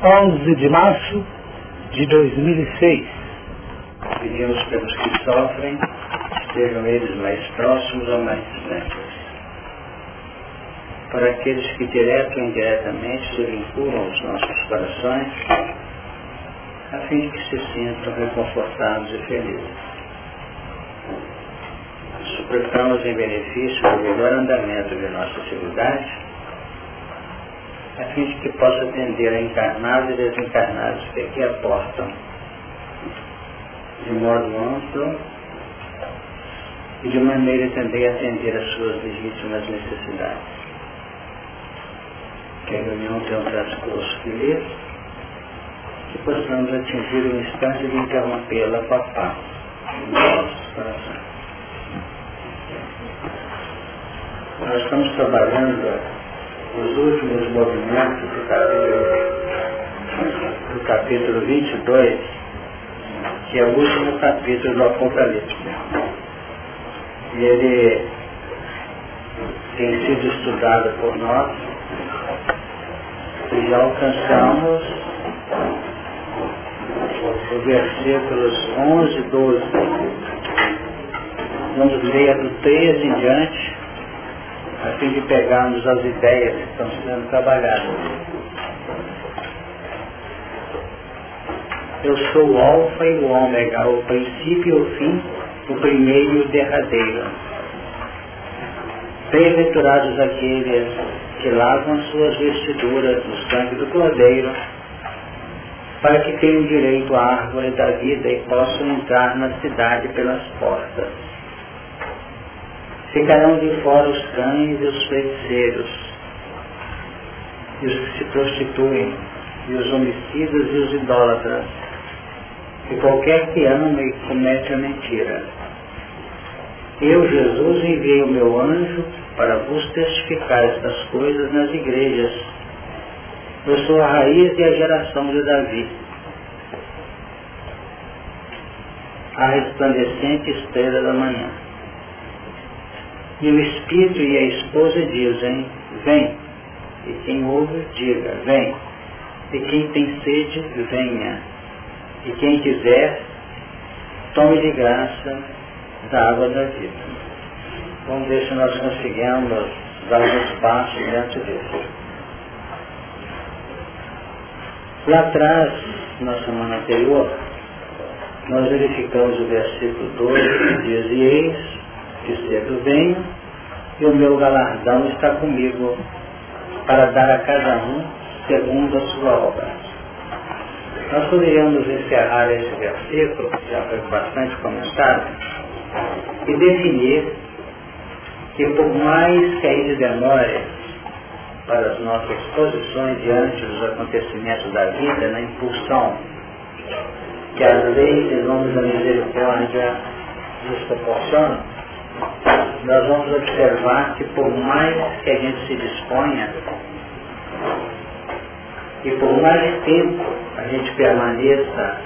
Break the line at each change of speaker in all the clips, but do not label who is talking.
11 de março de 2006.
Pedimos pelos que sofrem, estejam eles mais próximos ou mais distantes. Para aqueles que direto ou indiretamente se vinculam aos nossos corações, a fim de que se sintam reconfortados e felizes. Suplicamos em benefício do melhor andamento de nossa atividade, a fim de que possa atender a encarnados e desencarnados que aqui aportam de modo amplo e de maneira também a atender às suas legítimas necessidades. Que a reunião tenha um transcurso feliz, que possamos atingir o instante de interrompê-la com a paz. Nós estamos trabalhando os últimos movimentos do capítulo, do capítulo 22, que é o último capítulo do Apocalipse. E ele tem sido estudado por nós e já alcançamos os versículos 11 e 12. Vamos ler do 13 em diante a fim de pegarmos as ideias que estão sendo trabalhadas. Eu sou o alfa e o ômega, o princípio e o fim, o primeiro e o derradeiro. Bem-aventurados aqueles que lavam suas vestiduras no sangue do Cordeiro, para que tenham direito à árvore da vida e possam entrar na cidade pelas portas. Ficarão de fora os cães e os feiticeiros, e os que se prostituem, e os homicidas e os idólatras, e qualquer que ama e comete a mentira. Eu, Jesus, enviei o meu anjo para vos testificar estas coisas nas igrejas. Eu sou a raiz e a geração de Davi, a resplandecente estrela da manhã. E o Espírito e a esposa dizem, vem. E quem ouve, diga, vem. E quem tem sede, venha. E quem quiser, tome de graça da água da vida. Vamos ver se nós conseguimos dar um passos diante disso. Lá atrás, na semana anterior, nós verificamos o versículo 12 que diz, e eis que cedo venho e o meu galardão está comigo para dar a cada um segundo a sua obra. Nós poderíamos encerrar esse versículo, que já foi bastante comentado, e definir que por mais que ainda demore para as nossas posições diante dos acontecimentos da vida, na impulsão que as leis em nome da misericórdia nos proporcionam, nós vamos observar que por mais que a gente se disponha e por mais tempo a gente permaneça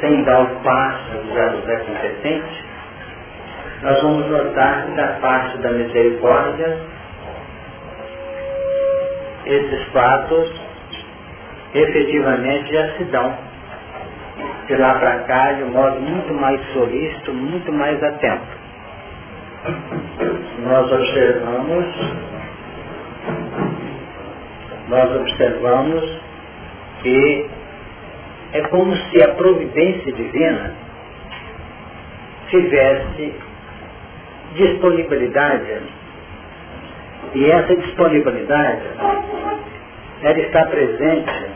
sem dar o passo já nos é competente, nós vamos notar que da parte da misericórdia esses fatos efetivamente já se dão. De lá para cá de um modo muito mais solícito, muito mais atento nós observamos, nós observamos que é como se a providência divina tivesse disponibilidade e essa disponibilidade ela está presente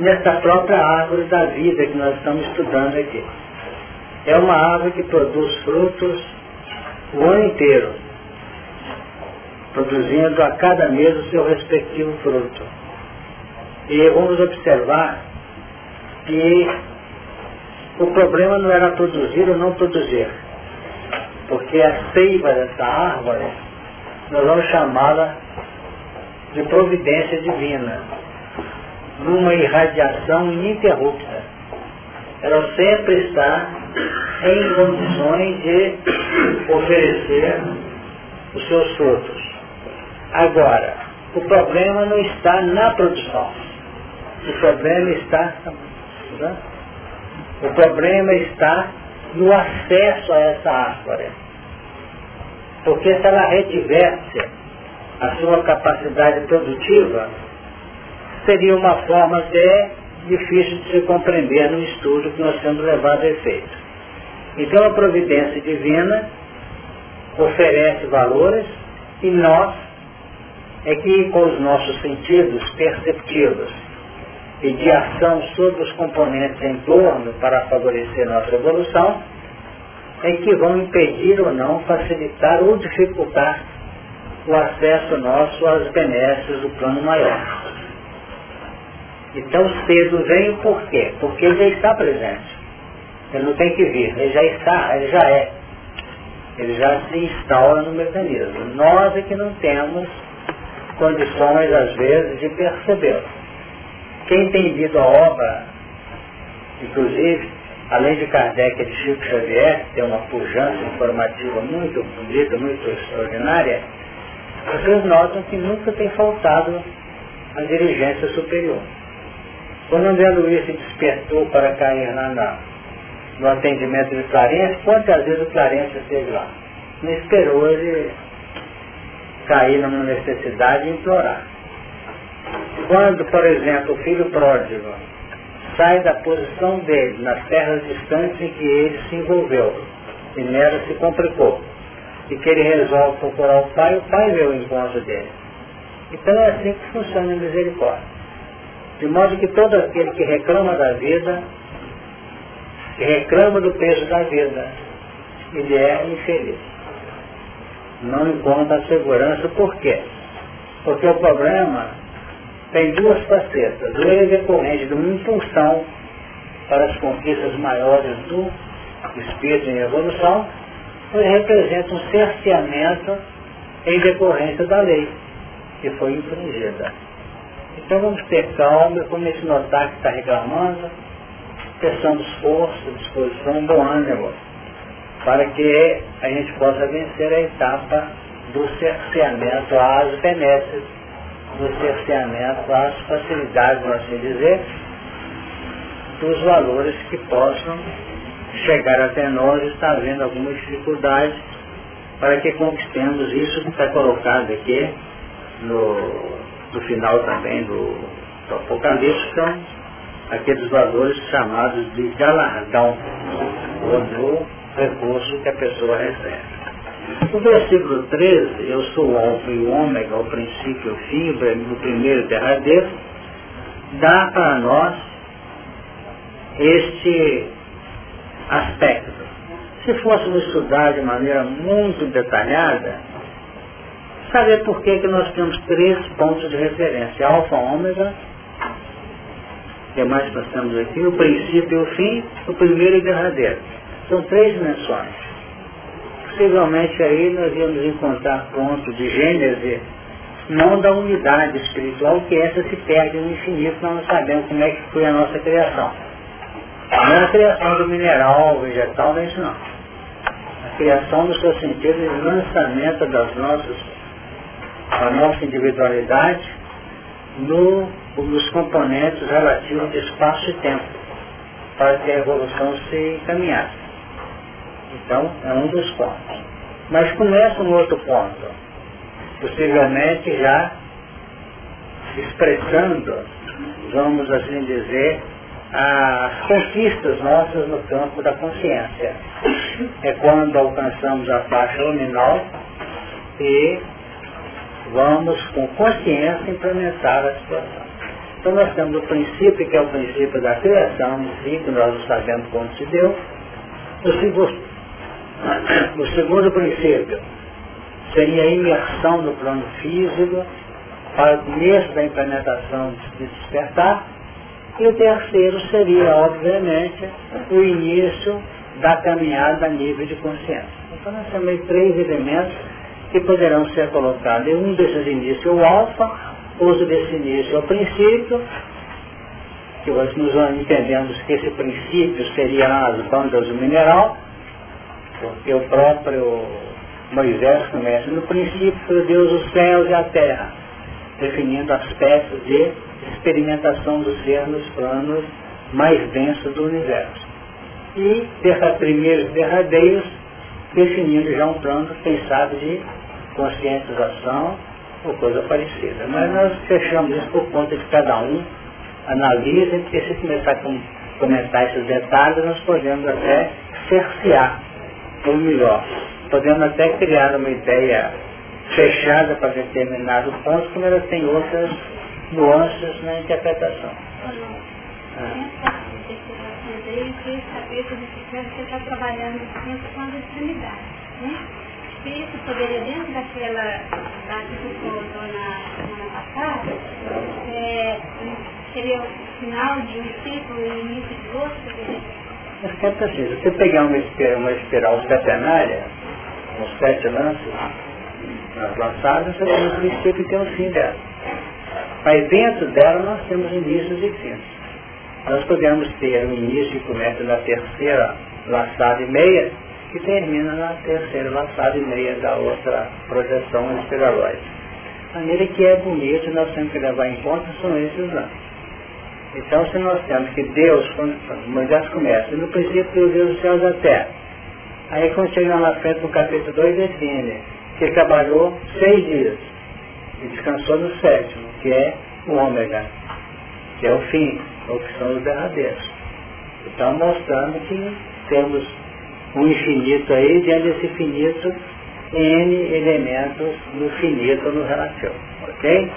nessa própria árvore da vida que nós estamos estudando aqui. É uma árvore que produz frutos o ano inteiro, produzindo a cada mês o seu respectivo fruto. E vamos observar que o problema não era produzir ou não produzir, porque a seiva dessa árvore, nós vamos chamá-la de providência divina, numa irradiação ininterrupta. Ela sempre está em condições de oferecer os seus frutos. Agora, o problema não está na produção. O problema está. Né? O problema está no acesso a essa árvore. Porque se ela retivesse a sua capacidade produtiva, seria uma forma até difícil de se compreender no estudo que nós temos levado a efeito. Então a providência divina oferece valores e nós é que com os nossos sentidos perceptivos e de ação sobre os componentes em torno para favorecer nossa evolução, é que vão impedir ou não, facilitar ou dificultar o acesso nosso às benesses do plano maior. Então cedo vem por quê? Porque ele já está presente. Ele não tem que vir, ele já está, ele já é. Ele já se instala no mecanismo. Nós é que não temos condições, às vezes, de percebê-lo. Quem tem lido a obra, inclusive, além de Kardec e de Chico Xavier, que tem uma pujança informativa muito bonita, muito extraordinária, vocês notam que nunca tem faltado a dirigência superior. Quando André Luiz se despertou para cair lá na, no atendimento de Clarence, quantas vezes o Clarence esteve lá? Não esperou ele cair numa necessidade e implorar. Quando, por exemplo, o filho pródigo sai da posição dele nas terras distantes em que ele se envolveu e nela se complicou, e que ele resolve procurar o pai, o pai vê o encontro dele. Então é assim que funciona a misericórdia. De modo que todo aquele que reclama da vida, que reclama do peso da vida, ele é infeliz. Não encontra segurança, por quê? Porque o problema tem duas facetas. Ele é decorrente de uma impulsão para as conquistas maiores do espírito em evolução, ele representa um cerceamento em decorrência da lei que foi infringida. Então vamos ter calma, como se notar que está reclamando, prestando esforço, disposição, bom ânimo, para que a gente possa vencer a etapa do cerceamento às benesses, do cerceamento às facilidades, vamos assim dizer, dos valores que possam chegar até nós e estar havendo alguma dificuldade para que conquistemos isso que está colocado aqui no no final também do, do Apocalipse, são aqueles valores chamados de galardão, ou do recurso que a pessoa recebe. O versículo 13, eu sou o alfa e o ômega, o princípio e o fim, o primeiro e derradeiro, dá para nós este aspecto. Se fôssemos estudar de maneira muito detalhada, saber por que, que nós temos três pontos de referência, alfa, ômega, que é mais nós temos aqui, o princípio e o fim, o primeiro e o derradeiro. São três dimensões. Possivelmente aí nós íamos encontrar pontos de gênese, não da unidade espiritual, que essa se perde no infinito, nós não sabemos como é que foi a nossa criação. Não é a criação do mineral, vegetal, é isso não. A criação no seu sentido de lançamento das nossas a nossa individualidade no, nos componentes relativos de espaço e tempo, para que a evolução se encaminhasse. Então, é um dos pontos. Mas começa um outro ponto, possivelmente já expressando, vamos assim dizer, as conquistas nossas no campo da consciência. É quando alcançamos a faixa luminal e vamos com consciência implementar a situação. Então nós temos o princípio, que é o princípio da criação em si, que nós sabemos quando se deu. O segundo, o segundo princípio seria a imersão no plano físico para o começo da implementação de despertar. E o terceiro seria, obviamente, o início da caminhada a nível de consciência. Então nós temos três elementos que poderão ser colocados. Um desses inícios é o alfa, outro desse início é o princípio, que nós nos entendemos que esse princípio seria as bandas do mineral, porque o próprio Moisés começa no princípio, Deus os céus e a terra, definindo aspectos de experimentação do ser nos planos mais densos do universo. E primeiros derradeiros definindo já um plano, quem sabe, de conscientização ou coisa parecida. Mas nós fechamos isso por conta de cada um analisa, porque se começar a comentar esses detalhes, nós podemos até cercear ou melhor. Podemos até criar uma ideia fechada para determinado ponto, como ela tem outras nuances na interpretação.
Eu saber está trabalhando com? Isso poderia, dentro daquela da que na semana passada, é, seria o final de um ciclo e início de outro?
Mas é assim, se você pegar uma, uma espiral setenária, uns sete lances, nas lançadas, você tem um princípio e tem um fim dela. Mas dentro dela nós temos inícios e fins. Nós podemos ter um início que começa na terceira laçada e meia, que termina na terceira laçada e meia da outra projeção espiraloide. A maneira que é bonito, nós temos que levar em conta são esses lances. Então, se nós temos que Deus, quando Moisés começa, no princípio Deus dos céus da terra. Aí quando chega na frente do capítulo 2, define que ele trabalhou seis dias e descansou no sétimo, que é o ômega, que é o fim, ou que são os derradeiros. Então mostrando que temos um infinito aí, diante desse infinito, N elementos no finito no relativo. Ok?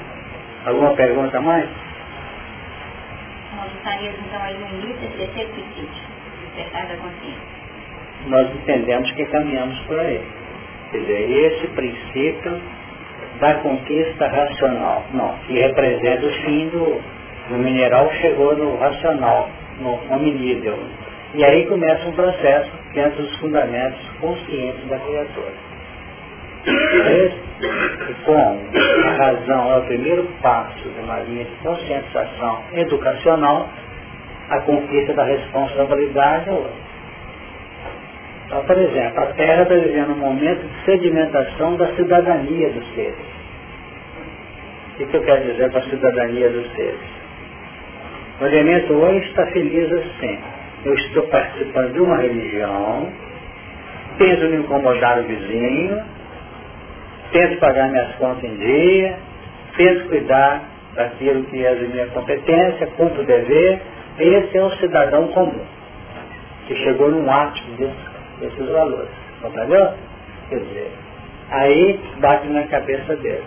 Alguma pergunta mais?
nós estaríamos então aí no início desse terceiro princípio, despertar da consciência.
Nós entendemos que caminhamos por aí. Quer dizer, esse princípio da conquista racional, não, que representa o fim do, do mineral chegou no racional, no hominídeo. E aí começa um processo dentro dos fundamentos conscientes da criatura. E como a razão é o primeiro passo de uma linha de conscientização educacional, a conquista da responsabilidade é outra. Então, por exemplo, a Terra está vivendo um momento de sedimentação da cidadania dos seres. O que eu quero dizer com a cidadania dos seres? O elemento hoje está feliz assim. Eu estou participando de uma religião, tento me incomodar o vizinho, tento pagar minhas contas em dia, tento cuidar daquilo que é de minha competência, cumpro o dever. Esse é o cidadão comum, que chegou num ato desses, valores. Compreendeu? Quer dizer, aí bate na cabeça dele.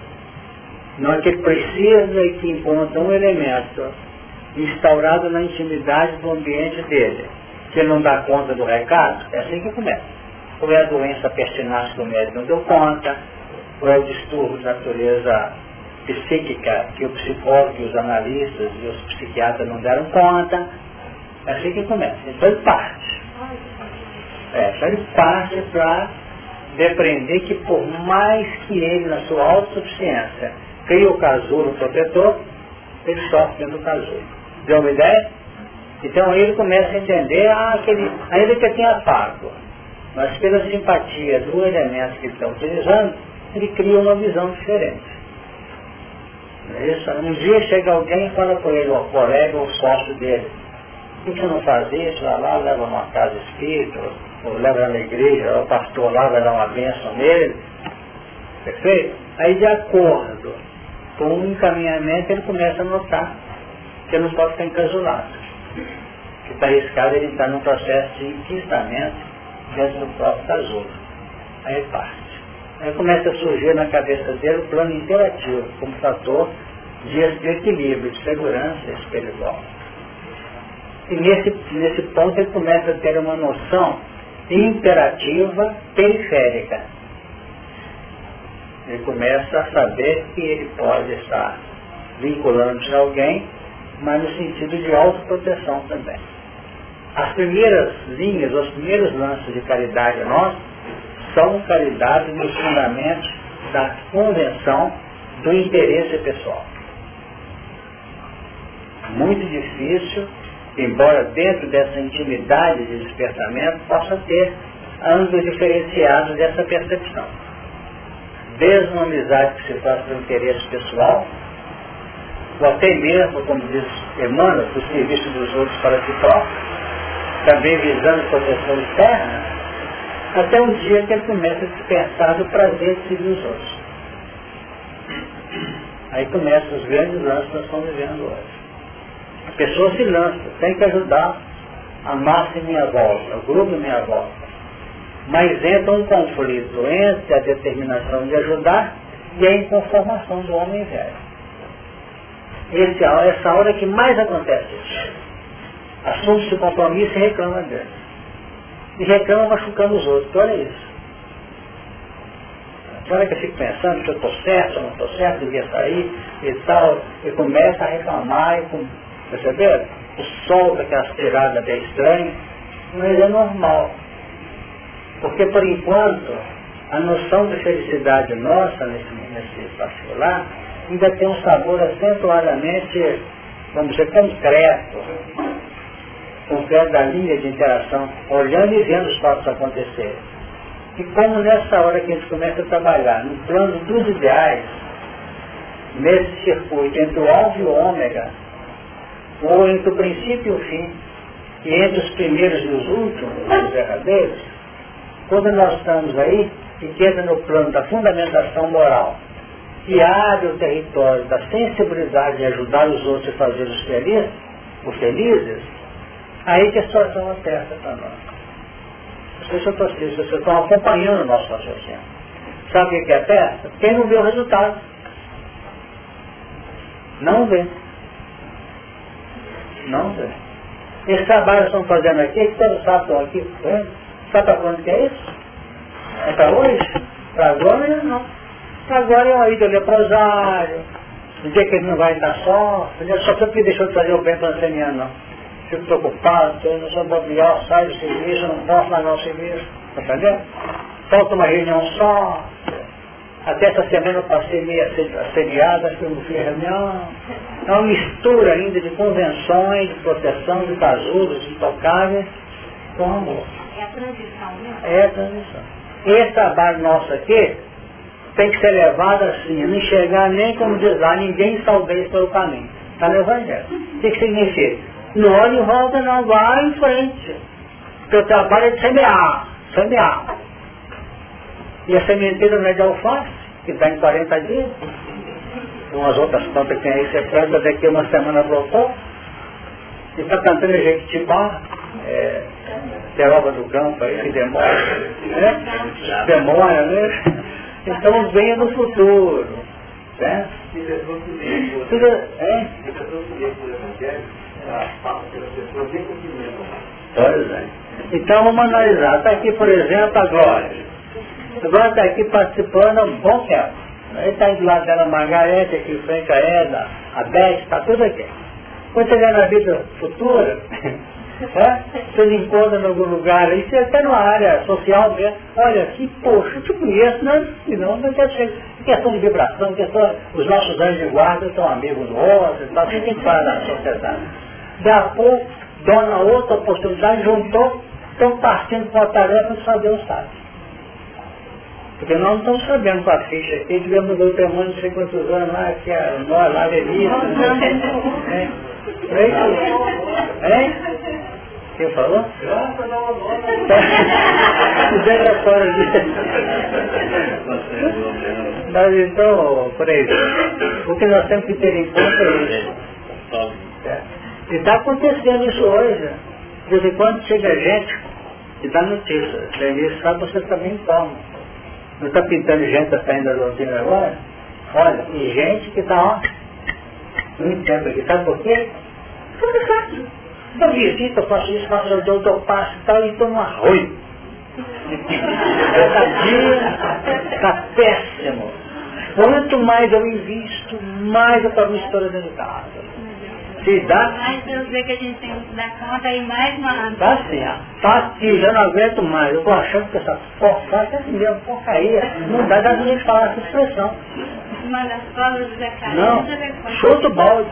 Não é que precisa que encontra um elemento instaurado na intimidade do ambiente dele, que ele não dá conta do recado, é assim que começa. Ou é a doença pertinaz que o médico não deu conta, ou é o distúrbio de natureza psíquica que o psicólogo, os analistas e os psiquiatras não deram conta. É assim que começa. Então ele parte. É, então ele parte para depreender que por mais que ele, na sua autossuficiência, crie o casulo protetor, ele sofre dentro do casulo. Deu uma ideia? Então ele começa a entender, ah, aquele, ainda que tenha pago, mas pela simpatia do elemento que ele está utilizando, ele cria uma visão diferente. É isso? Um dia chega alguém e fala com ele, o colega ou sócio dele, por que não faz isso? Vai lá, leva numa casa espírita, ou leva na igreja, o pastor lá vai dar uma bênção nele. Perfeito? Aí de acordo com o encaminhamento ele começa a notar que ele não pode ficar encasulado. Que está arriscado ele estar num processo de enquistamento dentro do próprio casulo. Aí parte. Aí começa a surgir na cabeça dele o plano interativo, como fator de equilíbrio, de segurança espiritual. E nesse, nesse ponto ele começa a ter uma noção imperativa periférica. Ele começa a saber que ele pode estar vinculando-se a alguém, mas no sentido de autoproteção também. As primeiras linhas, os primeiros lances de caridade nossa são caridade nos fundamentos da convenção do interesse pessoal. Muito difícil, embora dentro dessa intimidade de despertamento possa ter ângulos diferenciados dessa percepção. Desde uma amizade que se faz pelo interesse pessoal, ou até mesmo, como diz Emmanuel, o serviço dos outros para si próprio, também visando proteção externa, até um dia que ele começa a despertar do prazer de servir os outros. Aí começam os grandes lances que nós estamos vivendo hoje. A pessoa se lança, tem que ajudar a massa em minha volta, o grupo em minha volta. Mas entra um conflito entre a determinação de ajudar e a inconformação do homem velho. Esse, essa hora que mais acontece. Assunto de compromisso e reclama dele. E reclama machucando os outros. Olha isso. Olha que eu fico pensando se eu estou certo, ou não estou certo, devia sair e tal. E começa a reclamar, e com, perceberam? O sol daquela tirada bem estranha, mas é normal. Porque por enquanto, a noção de felicidade nossa nesse, nesse particular ainda tem um sabor acentuadamente, vamos dizer, concreto, concreto da linha de interação, olhando e vendo os fatos acontecerem. E como nessa hora que a gente começa a trabalhar no plano dos ideais, nesse circuito entre o alfa e o ômega, ou entre o princípio e o fim, e entre os primeiros e os últimos, os verdadeiros, quando nós estamos aí, e que entra no plano da fundamentação moral, que abre o território da sensibilidade em ajudar os outros a fazê-los felizes, os felizes, aí que a situação aperta para nós. Não sei se eu estou se vocês estão acompanhando o nosso raciocínio. Sabe o que é aperta? Quem não vê o resultado. Não vê. Não vê. Esse trabalho que estão fazendo aqui, que todos sabem estão aqui, sabe para quando que é isso? É para hoje? Para agora não. Agora é uma ida leprosário. No dia que ele não vai estar só, só porque deixou de fazer o bem para a não. Fico preocupado, eu não sou bobear, saio do serviço, não posso largar o serviço. Entendendo? Falta uma reunião só. Até essa semana eu passei meia assediada, que eu não fiz reunião. É uma mistura ainda de convenções, de proteção, de casulos, de intocáveis, com amor.
É a transição, né?
É a transição. Esse trabalho nosso aqui, tem que ser levado assim, não enxergar nem como diz lá, ninguém talvez pelo caminho. Está no Evangelho. O que, que significa? Não olhe em volta, não, vai em frente. Porque o trabalho é de semear, semear. E a sementeira não é de alface, que dá em 40 dias. Umas outras plantas que tem aí, você planta daqui uma semana voltou. E está cantando jequitibá, é, peroba do campo aí, que demora, né? Demora, né? Então venha no futuro. Certo? Tudo, é? Pois é. Então vamos analisar. Está aqui, por exemplo, agora. Agora está aqui participando há um bom tempo. Ele está do lado dela, Margarete, aqui em frente a Eda, a Beth, está tudo aqui. Quando chegar na vida futura, é? Encontra em algum lugar aí, você até numa área social mesmo, olha assim, poxa, eu te conheço, né? E não, não quer ser questão de vibração, questão, os nossos anjos de guarda são amigos outro, tal, você tem na sociedade. Daqui a pouco, dona outra oportunidade, juntou, estão partindo com a tarefa de saber o sabe. Porque nós não estamos sabendo com a ficha aqui, tivemos no tamanho não sei quantos anos lá, que a nós lá, revista, né? É? É? Quem falou? Deixa fora disso. Mas então, por aí, o que nós temos que ter em conta é isso. É. E está acontecendo isso hoje. De vez em quando chega gente e dá notícia. Isso sabe você também informa. Não está pintando gente saindo da doutrina agora? Olha, e gente que está, ó, muito tempo aqui. Sabe por quê? Tudo fácil. Eu visito, eu faço isso, faço eu dou, dou passo e tal, e tomo arroz. Cada dia está péssimo. Quanto mais eu invisto, mais eu estou mistura dentro de casa. Se dá.
Mais Deus vê que a gente tem que dar conta e mais manda.
Tá ó. Tá aqui, já não aguento mais. Eu tô achando que essa porcaria, é assim mesmo, porcaria. Não dá da gente falar essa expressão.
Manda as palavras do Zé
Não, chuta o balde.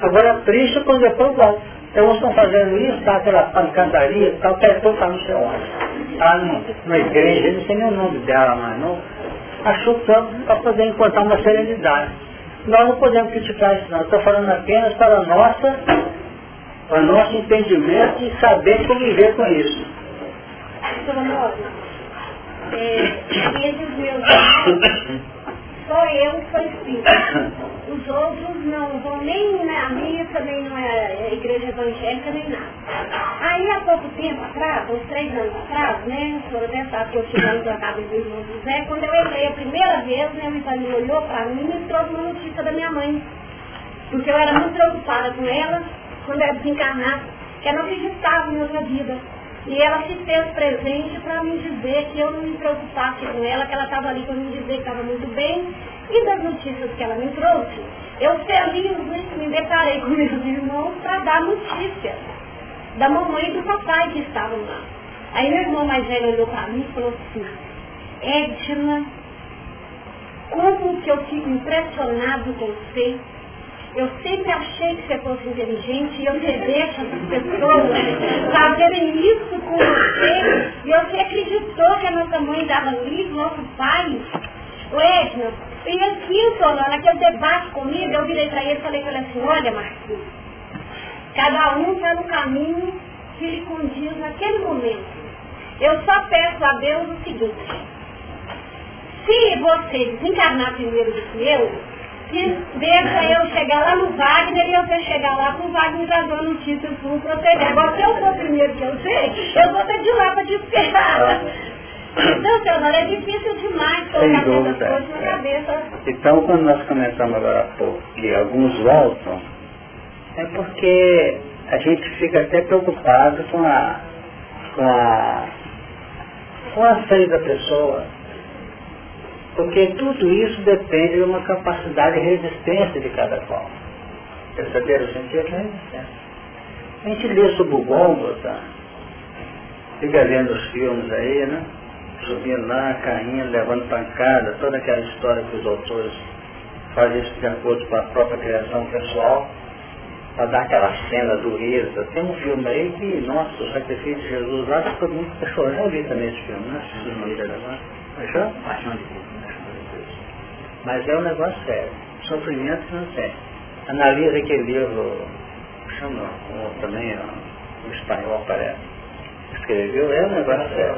Agora triste quando depois volta. Então eles estão fazendo isso, tá aquela pancadaria e tal, quer tocar no seu onde. Tá numa igreja, não sei nem o nome dela mais, não. Achou tanto para poder encontrar uma serenidade. Nós não podemos criticar isso não. Estou falando apenas para, nossa, para nosso entendimento e saber conviver com isso.
é, eu foi espírita. Os outros não vão nem na missa, nem na igreja evangélica, nem nada. Aí há pouco tempo atrás, uns três anos atrás, né, foram até sabe que eu tive na casa do irmão José, quando eu entrei a primeira vez, né, o Ivanil olhou para mim e me trouxe uma notícia da minha mãe. Porque eu era muito preocupada com ela, quando ela desencarnasse, que ela não acreditava em outra vida. E ela se fez presente para me dizer que eu não me preocupasse com ela, que ela estava ali para me dizer que estava muito bem. E das notícias que ela me trouxe, eu feliz me deparei com meus irmãos para dar notícia da mamãe e do papai que estavam lá. Aí meu irmão mais velho olhou para mim e falou assim, Edna, como que eu fico impressionado com você eu sempre achei que você fosse inteligente e eu você deixa as pessoas fazerem isso com você e você acreditou que a nossa mãe dava livro, nosso pai. Edna, e assim, Solano, naquele debate comigo, eu virei para ele e falei para ele assim, olha Marquinhos, cada um está no caminho que lhe condiz naquele momento. Eu só peço a Deus o seguinte, se você desencarnar primeiro do que eu, deixa eu chegar lá no Wagner e eu chegar lá com o Wagner já dando título para proceder. Agora, se eu for primeiro que eu sei, eu vou ter de lá para te esperar. Então, seu é difícil demais colocar essas coisas na é. cabeça.
Então, quando nós começamos agora há pouco, que alguns voltam, é porque a gente fica até preocupado com a, com a, com a saída da pessoa porque tudo isso depende de uma capacidade de resistência de cada qual. Perceberam o sentido da resistência? A gente lê sobre o Gongo, tá? Fica vendo os filmes aí, né? Subindo lá, caindo, levando pancada, toda aquela história que os autores fazem isso de acordo com a própria criação pessoal, para dar aquela cena dureza. Tem um filme aí que, nossa, o sacrifício de Jesus lá, todo mundo está chorando. Eu vi também esse filme, né? Fechou? Paixão de Cristo. Mas é um negócio sério. Sofrimento não tem. Analisa aquele livro, chama também, um espanhol parece, escreveu, é um negócio sério.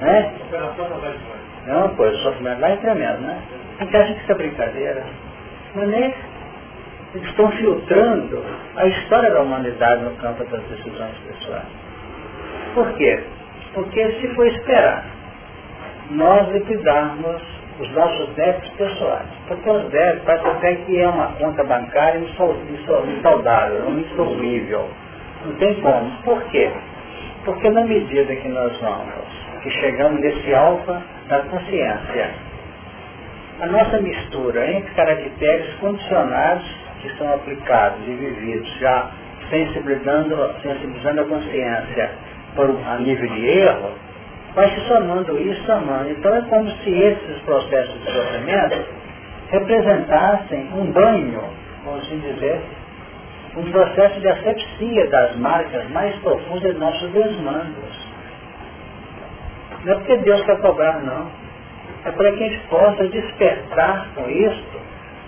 Né? Não, pois, o sofrimento lá é tremendo, né? A acha que é brincadeira. Mas nem eles estão filtrando a história da humanidade no campo das decisões pessoais. Por quê? Porque se for esperar nós liquidarmos os nossos débitos pessoais. Porque os débitos parece até que é uma conta bancária insaudável, insolvível. Não tem como. Por quê? Porque na medida que nós vamos, que chegamos nesse alfa da consciência, a nossa mistura entre caracteres condicionados que são aplicados e vividos já sensibilizando, sensibilizando a consciência por, a nível de erro, vai se somando isso, somando. Então é como se esses processos de sofrimento representassem um banho, vamos assim dizer, um processo de asepsia das marcas mais profundas de nossos desmandos. Não é porque Deus quer cobrar, não. É para que a gente possa despertar com isso,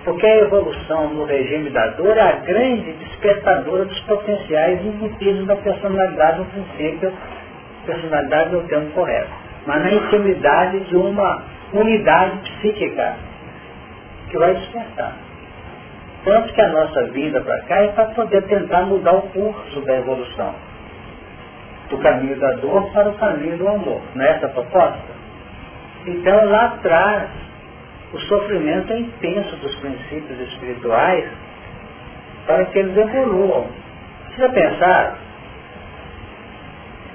porque a evolução no regime da dor é a grande despertadora dos potenciais embutidos da personalidade no princípio personalidade no termo correto, mas na intimidade de uma unidade psíquica que vai despertar. Tanto que a nossa vinda para cá é para poder tentar mudar o curso da evolução. Do caminho da dor para o caminho do amor. Não é proposta? Então lá atrás, o sofrimento é intenso dos princípios espirituais para que eles evoluam. Precisa pensar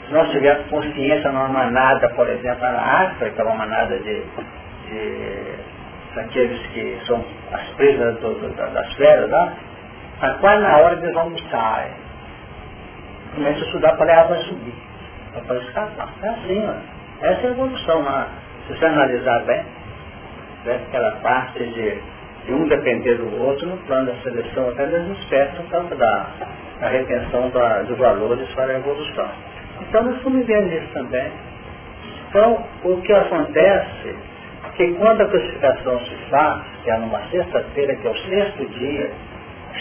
se nós tivermos consciência numa manada, por exemplo, na África, uma manada de, de daqueles que são as presas do, do, das feras lá, a quase na hora eles vão almoçar. Começa a estudar para levar para subir, para escapar. É assim, ó. essa é a evolução lá. Se você analisar bem, né, aquela parte de, de um depender do outro no plano da seleção, até eles despertam o campo da, da retenção da, dos valores para a evolução. Então nós estamos vivendo isso também. Então, o que acontece que quando a crucificação se faz, que é numa sexta-feira, que é o sexto dia,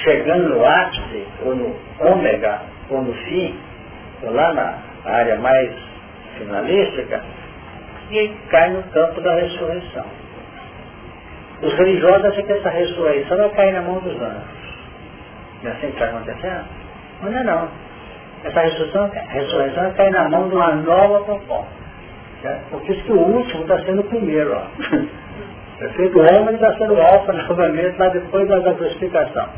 chegando no ápice, ou no ômega, ou no fim, ou lá na área mais finalística, e cai no campo da ressurreição. Os religiosos acham que essa ressurreição vai cair na mão dos anjos. Não é assim que está acontecendo? Não é não. Essa ressurreição, ressurreição cair na mão de uma nova proposta. Porque isso que o último está sendo o primeiro. Ó. Perfeito? O homem está sendo alfa novamente lá depois da crucificação.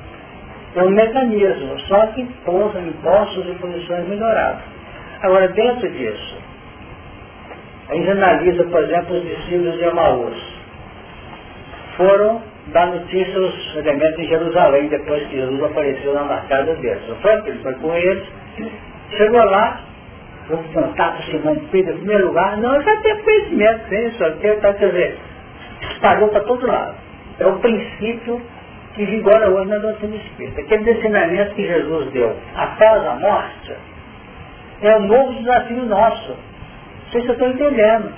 É um mecanismo, só que pousa em postos e posições melhoradas. Agora, dentro disso, a gente analisa, por exemplo, os discípulos de Amaús. Foram dar notícia aos elementos em Jerusalém, depois que Jesus apareceu na casa deles. Foi? Foi com eles. Chegou lá, vou contar para Simão Pedro em primeiro lugar. Não, já tem conhecimento, tem isso aqui, tá, quer dizer, espalhou para todo lado. É o princípio que vigora hoje na doutrina espírita. Aquele ensinamento que Jesus deu após a morte é um novo desafio nosso. Não sei se eu estou entendendo.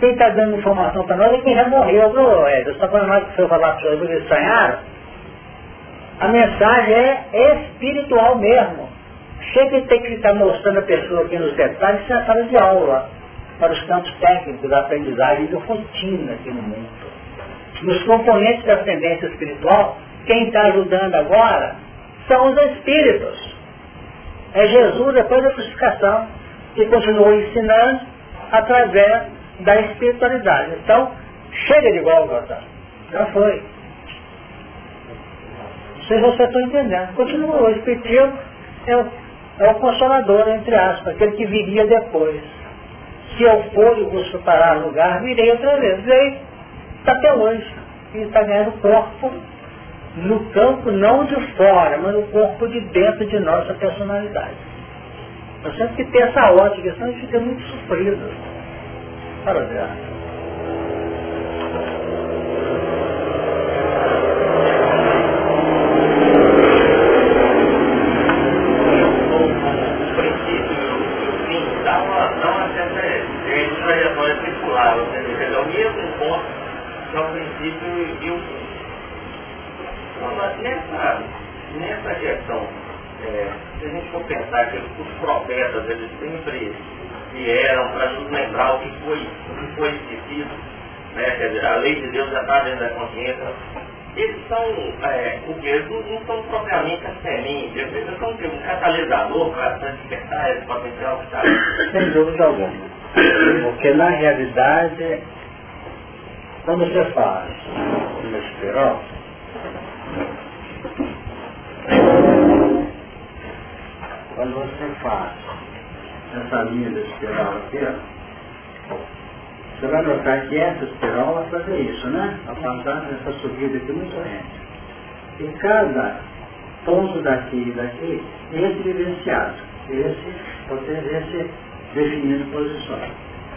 Quem está dando informação para nós é quem já morreu. Ô, Ed, você está falando mais que eu falar para vocês, vocês estranharam? A mensagem é espiritual mesmo. De ter que estar mostrando a pessoa aqui nos detalhes, isso é sala de aula, para os campos técnicos da aprendizagem da rotina aqui no mundo. Nos componentes da ascendência espiritual, quem está ajudando agora são os espíritos. É Jesus depois da crucificação, que continuou ensinando através da espiritualidade. Então, chega de Gólgota. Já foi. Não sei se você está entendendo. Continua. O Espiritismo é o, é o consolador, entre aspas, aquele que viria depois. Se eu for e vos preparar lugar, virei outra vez. Veio. Está até hoje. E está ganhando corpo no campo não de fora, mas no corpo de dentro de nossa personalidade. Nós temos que ter essa ótica, senão a gente fica muito sofrido. Para ver.
nessa, nessa questão, é, se a gente for pensar que os profetas, eles sempre vieram para nos lembrar o que foi, o que foi esquecido, né? Quer dizer, a lei de Deus já está dentro da consciência. Eles são, é, o que eles não são propriamente as sementes, eles são um catalisador para despertar esse potencial que está.
Sem dúvida alguma. Porque na realidade, quando você faz uma espiral, quando você faz essa linha da espiral aqui, ó, você vai notar que essa espiral vai fazer isso, né? Vai passar essa subida aqui muito rente. E cada ponto daqui e daqui, esse vivenciado, esse, esse definindo posições.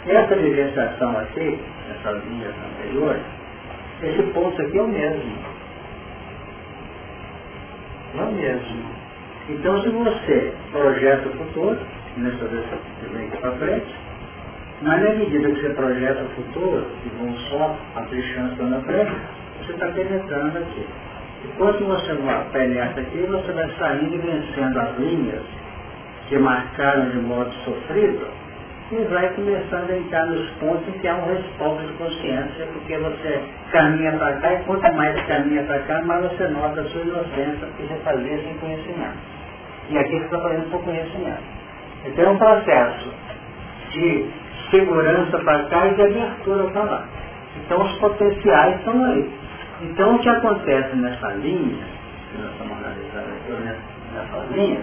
Essa vivenciação aqui, essas linhas anteriores, esse ponto aqui é o mesmo. É o mesmo. Então, se você projeta o futuro, nessa que vem para frente, na medida que você projeta o futuro, e vão só abrir chance lá na frente, você está penetrando aqui. E quando você penetra aqui, você vai saindo e vencendo as linhas que marcaram de modo sofrido, e vai começando a entrar nos pontos em que há um respaldo de consciência, porque você caminha para cá, e quanto mais caminha para cá, mais você nota a sua inocência, que você fazia sem conhecimento. E aqui você está fazendo por conhecimento. Então é um processo de segurança para cá e de abertura para lá. Então os potenciais estão aí. Então o que acontece nessa linha, que nós estamos analisando aqui nessa linha,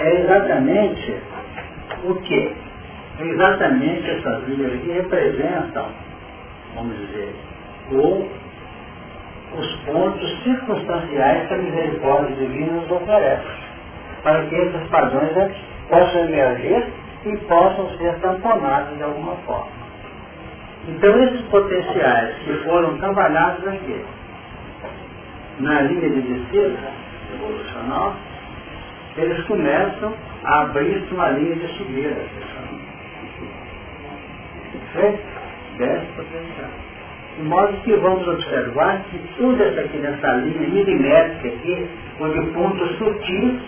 é exatamente o que? É exatamente essas linhas que representam, vamos dizer, o os pontos circunstanciais que a misericórdia divina nos oferece, para que esses padrões possam emergir e possam ser tamponados de alguma forma. Então esses potenciais que foram trabalhados aqui, na linha de descida evolucional, eles começam a abrir-se uma linha de subida. 10 potenciais. De modo que vamos observar que tudo isso aqui nessa linha milimétrica aqui, onde pontos sutis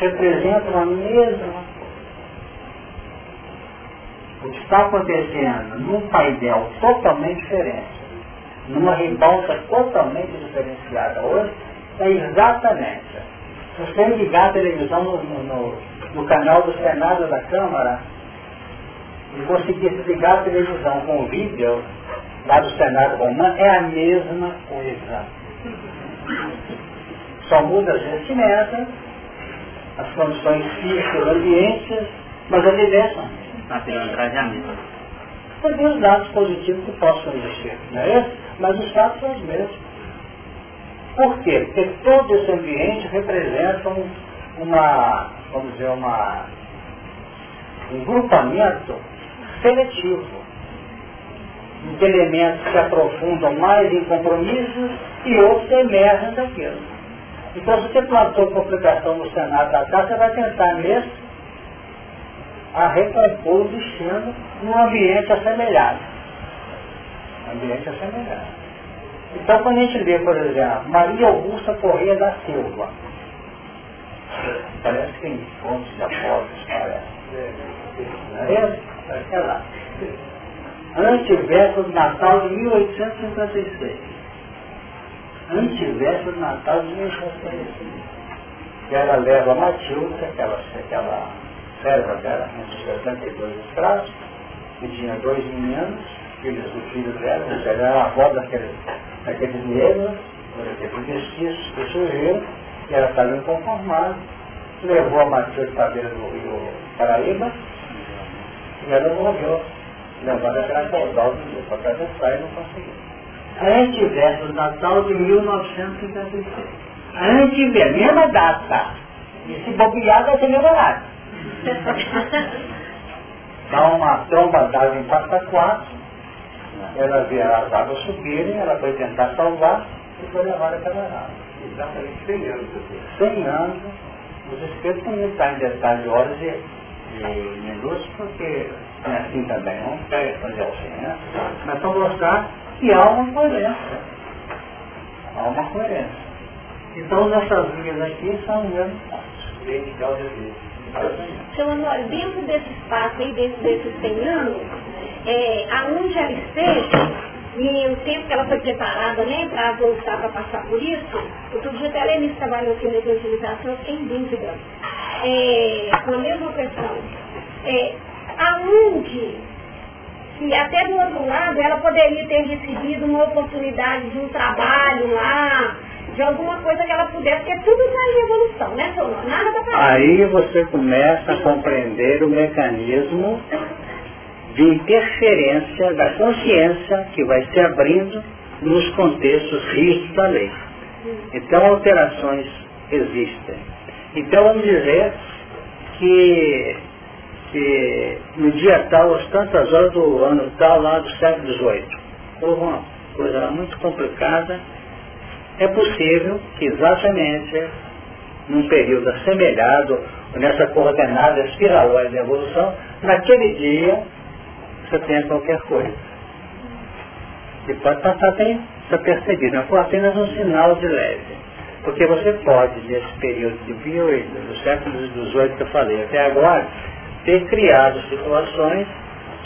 representam a mesma coisa. O que está acontecendo num painel totalmente diferente, numa ribalta totalmente diferenciada hoje, é exatamente. Se você ligar a televisão no, no, no canal do Senado da Câmara e conseguir ligar a televisão com o vídeo lá do Senado Romano, é a mesma coisa. Só muda as vestimentas, as condições físicas, ambientes, mas a
trajamento.
Também os dados positivos que possam existir, não é isso? Mas os fatos são os mesmos. Por quê? Porque todo esse ambiente representa uma, vamos dizer, uma, um grupamento seletivo de elementos que aprofundam mais em compromissos e outros emergem daquilo. Então, se você plantou complicação no Senado da casa, você vai tentar mesmo a recompor o destino num ambiente assemelhado. Ambiente assemelhado. Então, quando a gente lê, por exemplo, Maria Augusta Correia da Silva, parece que tem fontes de apóstolos, parece. É que é lá. Antiverso do Natal de 1856. Antiverso do Natal de 1856. Que ela leva a Matilde, aquela, serva dela, entre 72 escravos, que tinha dois meninos, filhos do filho dela, ela era a avó daqueles, daqueles negros, daqueles mestiços que surgiram, e ela estava inconformada, levou a Matilde para a beira do rio Paraíba, e ela morreu, levando aquela caudal do rio para atravessar e não conseguiu. Antiverso do Natal de 1956. Antiverso, mesma data. E se bobear vai ser melhorado. Dá uma tromba d'água em 4 a 4, ela vê as águas subirem, ela foi tentar salvar e foi levada pela água.
Exatamente 100 anos.
100 anos, os espíritos não estão em detalhe de horas e, minutos, porque é assim também, não quer fazer o 100 anos, mas para mostrar que há uma coerência. Há uma coerência. Então, nessas linhas aqui são
que
seu Honório, dentro desse espaço aí, dentro desses 100 anos, é, aonde ela esteja, e o tempo que ela foi preparada né, para voltar para passar por isso, outro dia até a Lenice trabalhou aqui na evangelização, fiquei em dúvida, é, com a mesma questão. É, aonde, se até do outro lado, ela poderia ter recebido uma oportunidade de um trabalho lá, de alguma coisa que ela pudesse, porque tudo está em evolução, né, senhor? Nada está parado.
Aí você começa a compreender o mecanismo de interferência da consciência que vai se abrindo nos contextos rígidos da lei. Então alterações existem. Então vamos dizer que, que no dia tal, às tantas horas do ano tal, lá do século XVIII, houve uma coisa muito complicada, é possível que exatamente num período assemelhado, nessa coordenada espiraloide da evolução, naquele dia você tenha qualquer coisa. E pode passar bem desapercebido, não foi apenas um sinal de leve. Porque você pode, nesse período de bio, do século XVIII que eu falei até agora, ter criado situações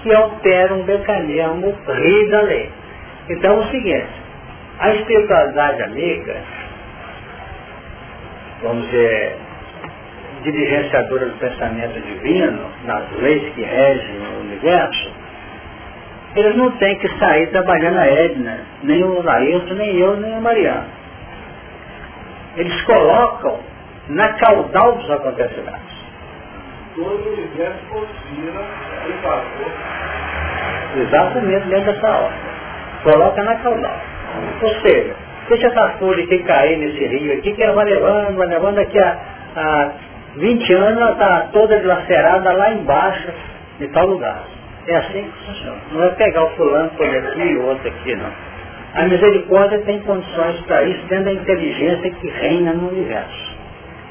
que alteram o mecanismo rio da lei. Então é o seguinte, a espiritualidade amiga, vamos dizer, diligenciadora do pensamento divino, nas leis que regem o universo, eles não têm que sair trabalhando a Edna, nem o Laírton, nem eu, nem o Mariano. Eles colocam na caudal dos acontecimentos.
Todo o universo conspira em favor.
Exatamente dentro dessa ordem. Coloca na caudal. Ou seja, deixa essa folha que cair nesse rio aqui, que ela vai levando, vai levando daqui a, a 20 anos, ela está toda dilacerada lá embaixo, de tal lugar. É assim que funciona. Não é pegar o fulano por aqui e outro aqui, não. A misericórdia tem condições para isso dentro da inteligência que reina no universo.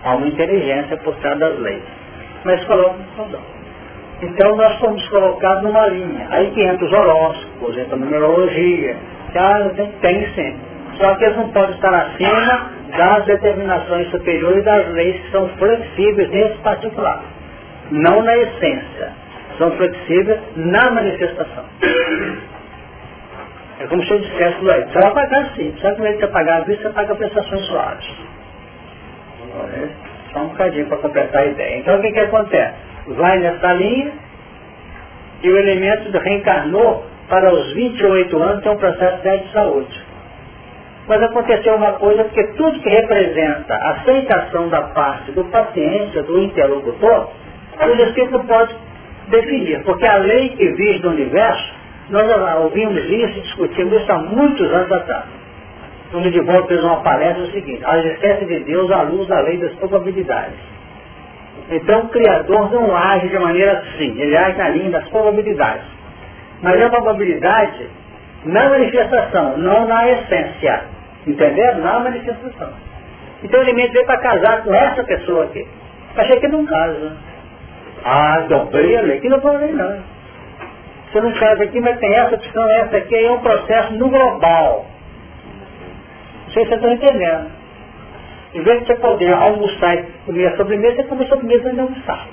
Há uma inteligência por trás das leis. Mas coloca no caudal. Então nós fomos colocados numa linha. Aí que entra os horóscopos, entra a numerologia. Já tem, tem sempre. Só que eles não podem estar acima das determinações superiores das leis que são flexíveis nesse particular. Não na essência. São flexíveis na manifestação. É como se eu dissesse, você vai pagar sim. Só que ao você pagar a vista, você paga prestações suaves. Só um bocadinho para completar a ideia. Então o que, que acontece? Vai nessa linha e o elemento reencarnou para os 28 anos, tem um processo de saúde. Mas aconteceu uma coisa, porque tudo que representa a aceitação da parte do paciente, do interlocutor, o Espírito pode definir, porque a lei que vive do universo, nós ouvimos isso discutimos isso há muitos anos atrás. O Nidivaldo fez uma palestra o seguinte, a existência de Deus à luz da lei das probabilidades. Então o Criador não age de maneira assim, ele age na linha das probabilidades. Mas a probabilidade na manifestação, não na essência. Entendeu? Na manifestação. Então ele me veio para casar com essa pessoa aqui. Achei que não casa. Ah, dobrei a lei, que não falei não. Você não casa aqui, mas tem essa opção, essa aqui, aí é um processo no global. Sei se vocês estão entendendo. Em vez de você poder almoçar e comer a sobremesa, você come a sobremesa e almoçar.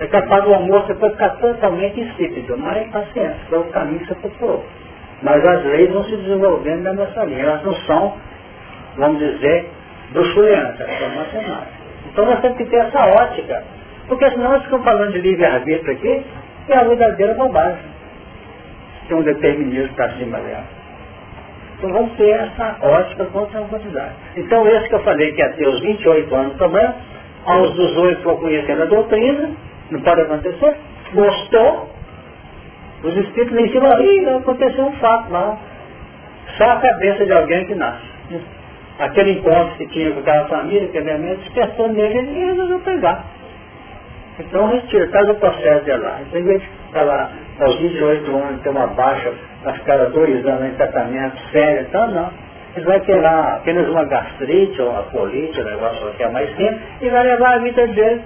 É capaz do almoço, você pode ficar totalmente insípido, mas é paciência, é o caminho que você procurou. Mas as leis vão se desenvolvendo na nossa linha. Elas não são, vamos dizer, bruxulentas, são matemáticas. Então nós temos que ter essa ótica. Porque senão nós ficamos falando de livre-arbítrio aqui, é a verdadeira bobagem. Tem um determinismo para cima dela. Então vamos ter essa ótica contra a quantidade. Então esse que eu falei que ia ter os 28 anos também, aos 18 for conhecendo a doutrina, não pode acontecer, gostou, os espíritos nem ensinam, ih, aconteceu um fato lá. Só a cabeça de alguém que nasce. Aquele encontro que tinha com aquela família, que a minha mente despertou nele, ele resolveu pegar. Então retira, faz o processo de lá. Então, em vez de lá aos 28 anos, ter uma baixa, a cada dois anos em tratamento sério, então não. Ele vai ter lá apenas uma gastrite ou uma colite, um negócio que é mais simples, e vai levar a vida dele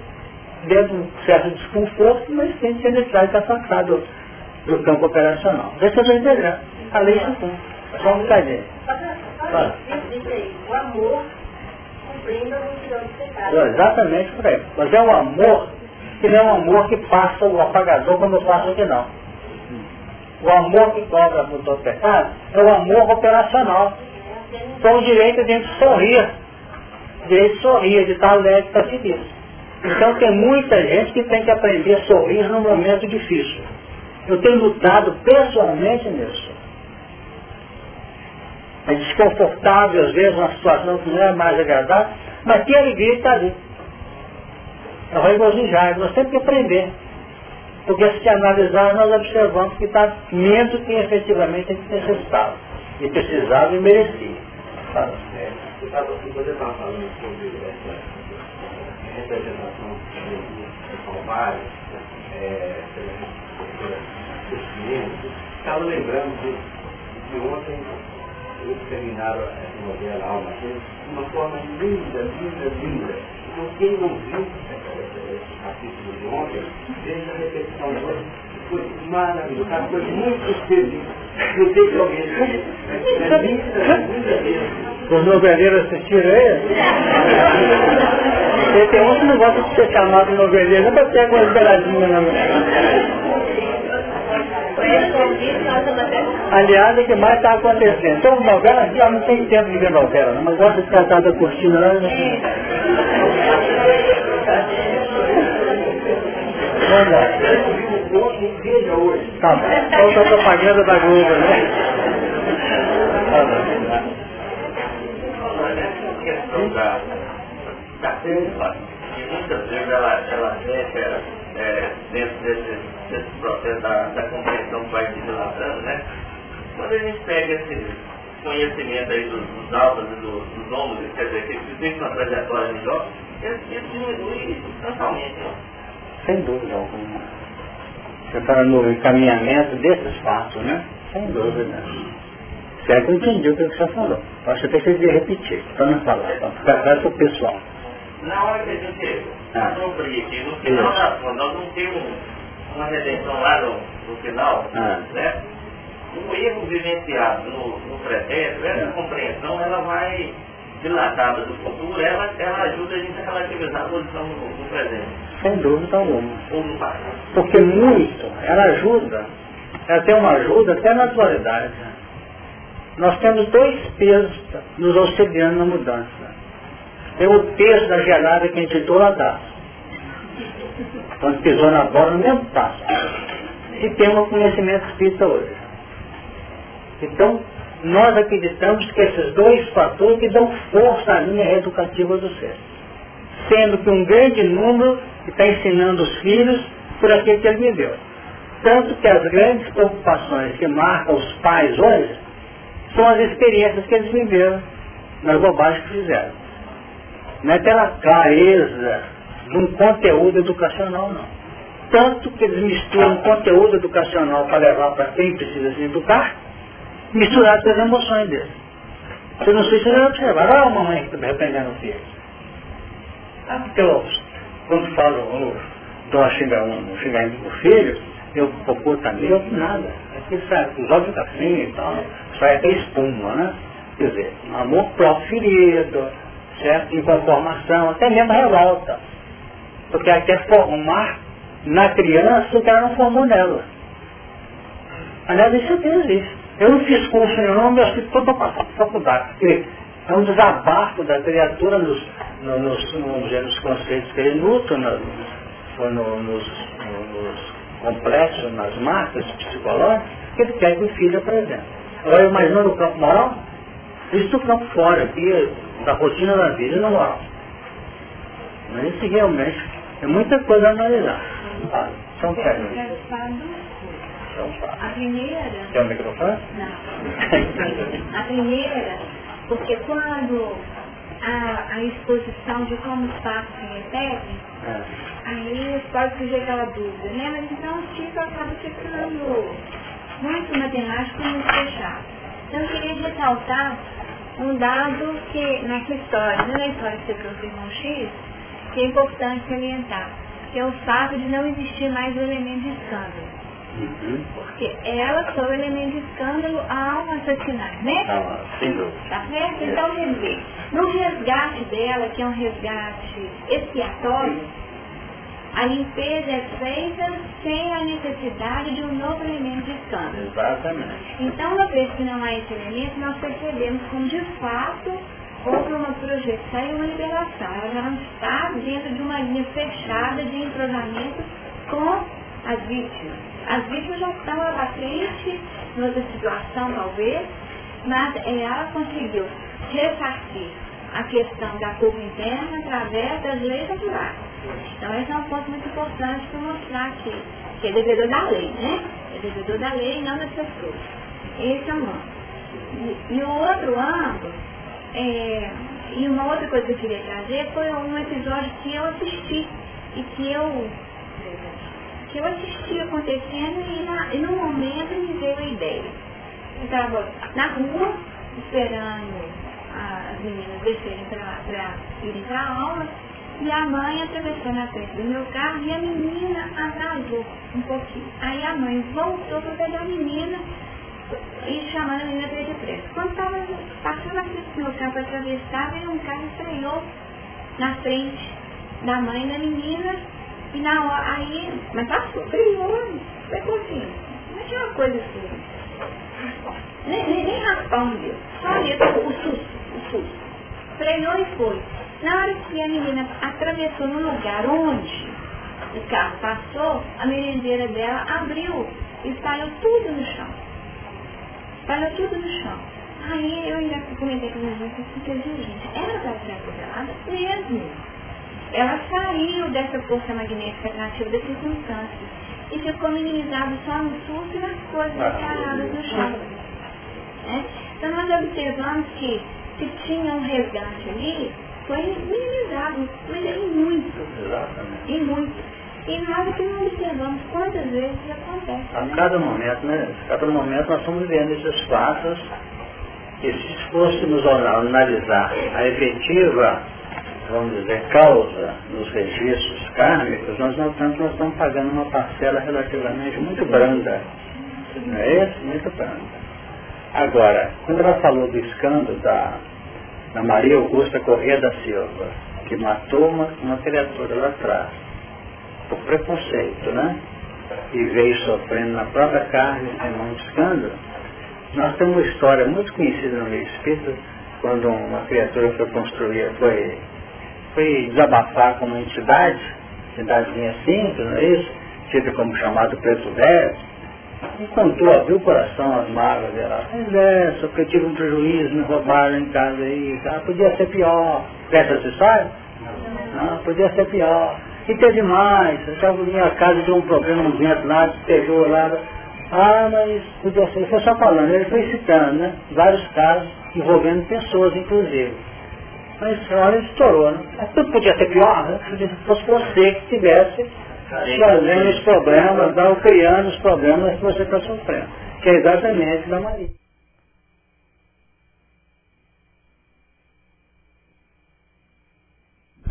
dentro de um certo desconforto, mas sem ser necessário estar afastado do campo operacional. Vê se eu estou entendendo. A lei se cumpre. Só um bocadinho.
Fala. O amor cumprindo a multidão dos pecados.
Exatamente por aí. Mas é o amor que não é um amor que passa o apagador quando passa que não. O amor que cobra por todo pecado é o amor operacional. Com o direito de sorrir. O direito de sorrir, de estar alegre para seguir. Então tem muita gente que tem que aprender a sorrir num momento difícil. Eu tenho lutado pessoalmente nisso. É desconfortável, às vezes, uma situação que não é mais agradável, mas que alegria está ali. É o regozijar, nós temos que aprender. Porque se analisar, nós observamos que está menos que efetivamente necessitava. E precisava e merecia. Fala. É, você estava falando sobre essa representação de é, Estava lembrando de, de ontem eles terminaram essa novela Alma uma forma linda, linda, linda. Então quem não viu esse capítulo de ontem, veja a repetição de hoje, foi maravilhoso, foi muito feliz. Não sei se alguém é linda, linda. Os noveleiros assistiram ele? Porque tem um que não gosta de ser chamado noveleiro, não para ter algumas beladinhas na Aliás, o que mais está acontecendo? Então, novela, já não tem tempo de ver novela, não, mas gosta de tratar da cortina lá. Né? Lá. Tá bom. Outra propaganda da Globo, né? Tá bom.
muitas vezes ela, ela deixa é, dentro desse, desse processo da, da compreensão que vai se relatando, né? Quando a gente pega esse conhecimento aí dos, dos altos e dos, ombros, quer dizer, que existe uma trajetória melhor, isso diminui substancialmente.
Sem dúvida alguma. Você está no encaminhamento desses fatos, né? Sem dúvida. Você é que entendi o que você falou. Acho que devia repetir, para não falar, para ficar claro para o pessoal.
Na hora que a gente ah. aqui, no final da conta, nós não temos uma redenção lá no, no final, ah. né? O erro vivenciado no, no pretérito, essa é. compreensão, ela vai dilatada do futuro, ela, ela ajuda a gente a relativizar a posição no, no presente.
Sem dúvida alguma. Porque muito, ela ajuda, ela tem uma ajuda até na atualidade. Nós temos dois pesos nos auxiliando na mudança. Tem o peso da gelada que a gente deu lá. Quando pisou na bola, no mesmo passo. E tem um conhecimento espírita hoje. Então, nós acreditamos que esses dois fatores que dão força à linha educativa do ser. Sendo que um grande número está ensinando os filhos por aquilo que ele viveu. Tanto que as grandes preocupações que marcam os pais hoje são as experiências que eles viveram nas bobagens que fizeram. Não é pela clareza de um conteúdo educacional, não. Tanto que eles misturam conteúdo educacional para levar para quem precisa se educar, misturado com as emoções dele. Você não sei se você já observaram, ah, mamãe que está repreendendo o filho. Ah, porque eu, quando falo, eu dou uma xinga, um xingamento pro filho, eu popô também, eu nada. Aqui sai, os olhos ficam assim e tal, sai até espuma, né? Quer dizer, amor próprio ferido, certo? Inconformação, até mesmo revolta. Porque quer formar na criança o que ela não formou nela. Aliás, isso existe. Eu não fiz curso nenhum, mas fiz toda a faculdade, porque é um desabafo da criatura nos, nos, nos, nos conceitos que ele luta, nos, nos, complexos, nas marcas psicológicas, que ele quer que o filho apresente. Agora, imaginando o campo moral, isso do campo fora, aqui, da rotina da vida e na moral. Mas isso realmente é muita coisa a analisar. Ah, são técnicos.
A primeira.
Tem um microfone?
Não. a primeira, porque quando a, a exposição de como os fatos se repetem, é. aí pode surgir aquela dúvida, né? Mas então o tipo acaba ficando muito matemático e muito fechado. Então eu queria ressaltar um dado que nessa história, na história que você trouxe irmão X, que é importante salientar, que é o fato de não existir mais o elemento de escândalo. Uhum. Porque ela foi o elemento de escândalo ao assassinar, né?
Ah, sem dúvida.
Tá certo? Então, quer dizer, no resgate dela, que é um resgate expiatório, a limpeza é feita sem a necessidade de um novo elemento de escândalo.
Exatamente.
Então, uma vez que não há esse elemento, nós percebemos como de fato houve uma projeção e uma liberação. Ela já não está dentro de uma linha fechada de entrosamento com as vítimas. As vítimas já estão lá frente, noutra situação talvez, mas ela conseguiu ressarcir a questão da culpa interna através das leis naturais. Então esse é um ponto muito importante para mostrar que, que é devedor da lei, né? É devedor da lei e não das pessoas. Esse é um âmbito. E, o outro âmbito, é, e uma outra coisa que eu queria trazer foi um episódio que eu assisti e que eu que eu assisti acontecendo e, na, e no momento me veio a ideia. Eu estava na rua, esperando as meninas descerem para irem para a aula, e a mãe atravessou na frente do meu carro e a menina atrasou um pouquinho. Aí a mãe voltou para pegar a menina e chamando a menina para ir depressa. Quando estava passando na frente do meu carro para atravessar, veio um carro e freou na frente da mãe da menina e na hora, aí, mas passou, criou, pegou assim. Não tinha uma coisa assim. Nem, nem, nem raspão deu. Só ali, o susto, o susto. Freou e foi. Na hora que a menina atravessou no lugar onde o carro passou, a merendeira dela abriu e espalhou tudo no chão. Espalhou tudo no chão. Aí eu ainda comentei com a minha gente, assim, gente, ela vai ser atropelada mesmo ela saiu dessa força magnética atrativa das circunstâncias e ficou minimizado só no susto e nas coisas paradas no chão. Né? Então nós observamos que se tinha um resgate ali, foi minimizado, mas em muito.
Exatamente.
Em muito. E nada que não observamos quantas vezes acontece.
A né? cada momento, né? A cada momento nós estamos vendo esses fatos que se fôssemos analisar a efetiva vamos dizer, causa nos registros kármicos, nós notamos que nós estamos pagando uma parcela relativamente muito branda. Não é isso? Muito branda. Agora, quando ela falou do escândalo da, da Maria Augusta Corrêa da Silva, que matou uma, uma criatura lá atrás, por preconceito, né? E veio sofrendo na própria carne, sem muito escândalo, nós temos uma história muito conhecida no meio espírita, quando uma criatura foi construir, foi, foi desabafar com uma entidade, entidadezinha simples, não é isso? Tida como chamado preto velho, e contou, abriu o coração, as mágoas dela. Mas é, só que eu tive um prejuízo, me roubaram em casa aí. Ah, podia ser pior. Essa história? Não, podia ser pior. E teve mais. Eu estava na casa, deu um problema no vento lá, pegou lá. Ah, mas podia ser. Foi só falando, ele foi citando, né? Vários casos envolvendo pessoas, inclusive. Mas olha, estourou, né? Mas tudo podia ser pior, né? Se fosse você que tivesse trazendo os problemas, ou criando os problemas que você está sofrendo. Que é exatamente da Maria.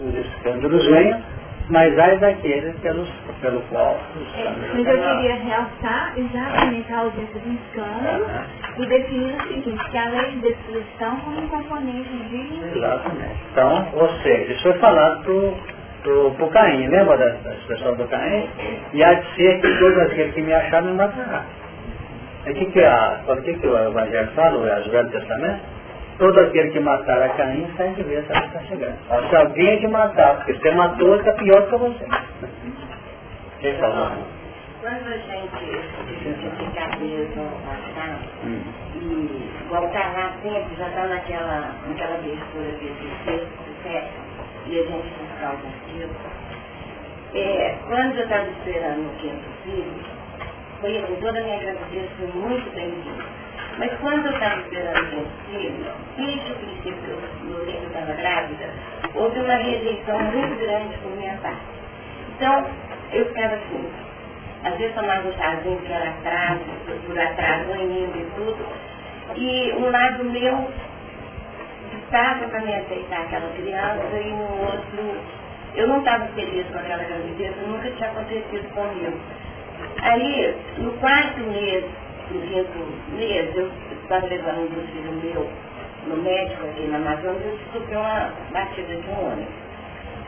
Os escândalos venham, mas ai daqueles pelos, pelo qual
é, Mas eu queria realçar exatamente a ausência de um escândalo e definir o seguinte, que a lei de destruição como um componente de...
Exatamente. Então, ou seja, isso foi falado para o Caim, lembra da, da expressão do Caim? E há de ser que todos aqueles que me acharam me matará. O que, que, a, o que, que o Evangelho fala, o Velho Testamento? Todo aquele que matar a Caim sai de vez, está chegando. Se alguém te matar, porque você matou, está pior que você.
Quem falou? Quando a gente fica preso a hum. e voltar lá sempre, já está naquela, naquela abertura desse sexto, sétimo, e a gente buscar o castigo, é, quando eu estava esperando o quinto filho, foi assim, toda a minha gravidez foi muito bem-vinda mas quando eu estava esperando o filho, desde o princípio que eu estava grávida, houve uma rejeição muito grande por minha parte. Então, eu ficava assim, às vezes tomava um chazinho que era atraso, por atraso, indo e tudo, e um lado meu estava para me aceitar aquela criança e no outro, eu não estava feliz com aquela gravidez, nunca tinha acontecido comigo. Aí, no quarto mês quinto mês, eu estava levando um filho meu no médico aqui na Amazônia, eu sofri uma batida de um ônibus.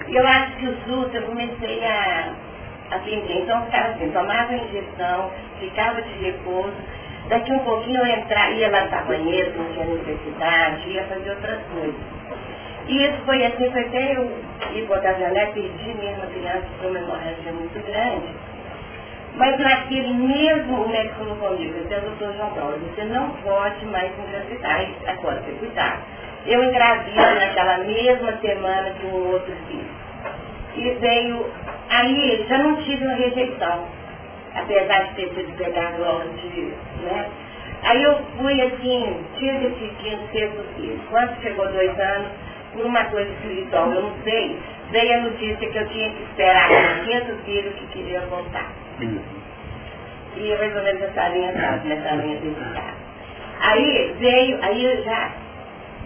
E eu acho que o susto eu comecei a, atender. Então ficava assim, tomava injeção, ficava de repouso, daqui um pouquinho eu entrar, ia lavar banheiro, não tinha necessidade, ia fazer outras coisas. E isso foi assim, foi até eu ir botar a janela, perdi mesmo a criança, foi uma hemorragia muito grande. Mas naquele mesmo, o médico falou comigo, esse é o doutor João Paulo, você não pode mais engravidar, agora você cuidar. Eu engravido naquela mesma semana que um outro filho. E veio, aí já não tive uma rejeição, apesar de ter sido pegado logo de, né? Aí eu fui assim, tive esse quinto, sexto filho. Quando chegou dois anos, por uma coisa espiritual, eu não sei, veio a notícia que eu tinha que esperar o quinto filho que queria voltar. E mais ou essa linha sabe, nessa linha de Aí veio, aí eu já,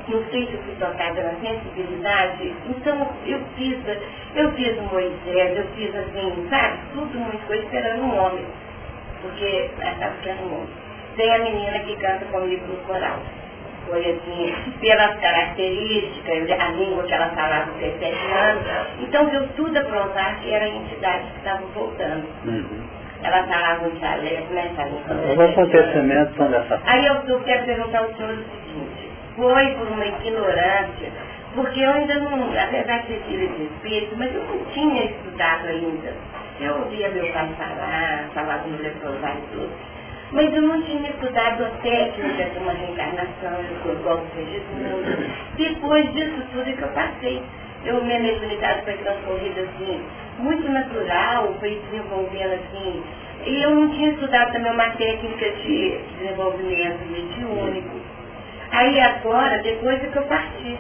não sei se eu fui tocada na sensibilidade, então eu fiz, eu fiz Moisés, eu fiz assim, sabe, tudo muito coisa esperando um homem, porque estava esperando um homem. Tem a menina que canta comigo no coral. Foi assim, pelas características, a língua que ela falava com 17 anos. Então deu tudo a provar que era a entidade que estava voltando. Uhum. Ela falava um jaleco, né,
Os acontecimentos são dessa forma.
Aí eu, eu quero perguntar ao senhor o seguinte, foi por uma ignorância, porque eu ainda não, apesar de ter sido espírito, mas eu não tinha estudado ainda. Eu ouvia meu pai falar, falar do leprosário e tudo. Mas eu não tinha estudado a técnica de uma reencarnação, eu gosto de. Depois disso tudo que eu passei, eu, minha mediunidade foi transcorrida assim, muito natural, foi desenvolvendo assim. E eu não tinha estudado também uma técnica de desenvolvimento mediúnico. Aí agora, depois é que eu parti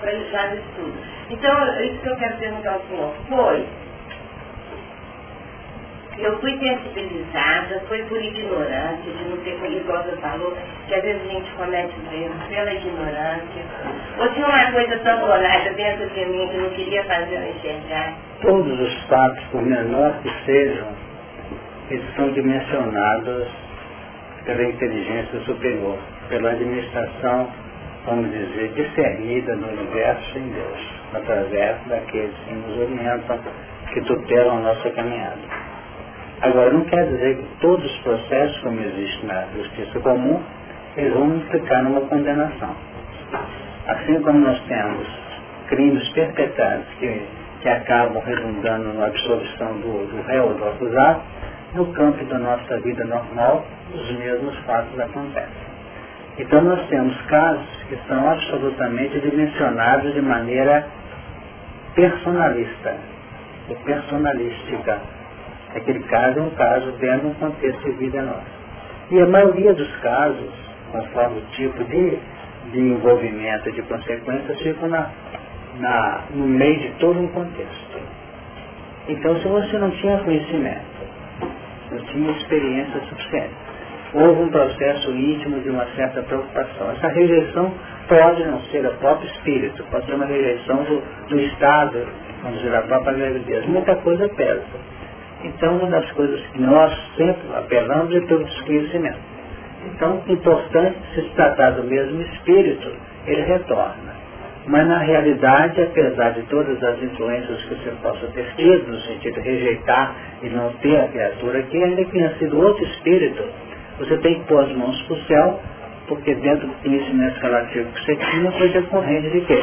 para usar o estudo. Então, isso que eu quero perguntar ao senhor, foi eu fui sensibilizada, foi por ignorância, de não ter conhecido, igual falou, que às vezes a gente comete erros pela ignorância. Ou tinha uma coisa tão bolada dentro de mim que não queria fazer eu enxergar.
Todos os fatos, por menor que sejam, eles são dimensionados pela inteligência superior, pela administração, vamos dizer, discernida no universo em Deus, através daqueles que nos orientam, que tutelam a nossa caminhada. Agora, não quer dizer que todos os processos, como existe na justiça comum, eles vão implicar numa condenação. Assim como nós temos crimes perpetrados que, que acabam redundando na absolvição do, do réu ou do acusado, no campo da nossa vida normal, os mesmos fatos acontecem. Então nós temos casos que são absolutamente dimensionados de maneira personalista, ou personalística. Aquele caso é um caso dentro de um contexto de vida nossa. E a maioria dos casos, conforme o tipo de, de envolvimento, de consequências, ficam na, na, no meio de todo um contexto. Então, se você não tinha conhecimento, não tinha experiência suficiente, houve um processo íntimo de uma certa preocupação. Essa rejeição pode não ser o próprio espírito, pode ser uma rejeição do, do Estado, vamos dizer, a própria gravidez. Muita coisa pesa. Então, uma das coisas que nós sempre apelamos é pelo desconhecimento. Então, importante, se se tratar do mesmo espírito, ele retorna. Mas, na realidade, apesar de todas as influências que você possa ter tido, no sentido de rejeitar e não ter a criatura aqui, ainda que tenha sido outro espírito, você tem que pôr as mãos para o céu, porque dentro do conhecimento relativo que você tinha foi decorrente de quê?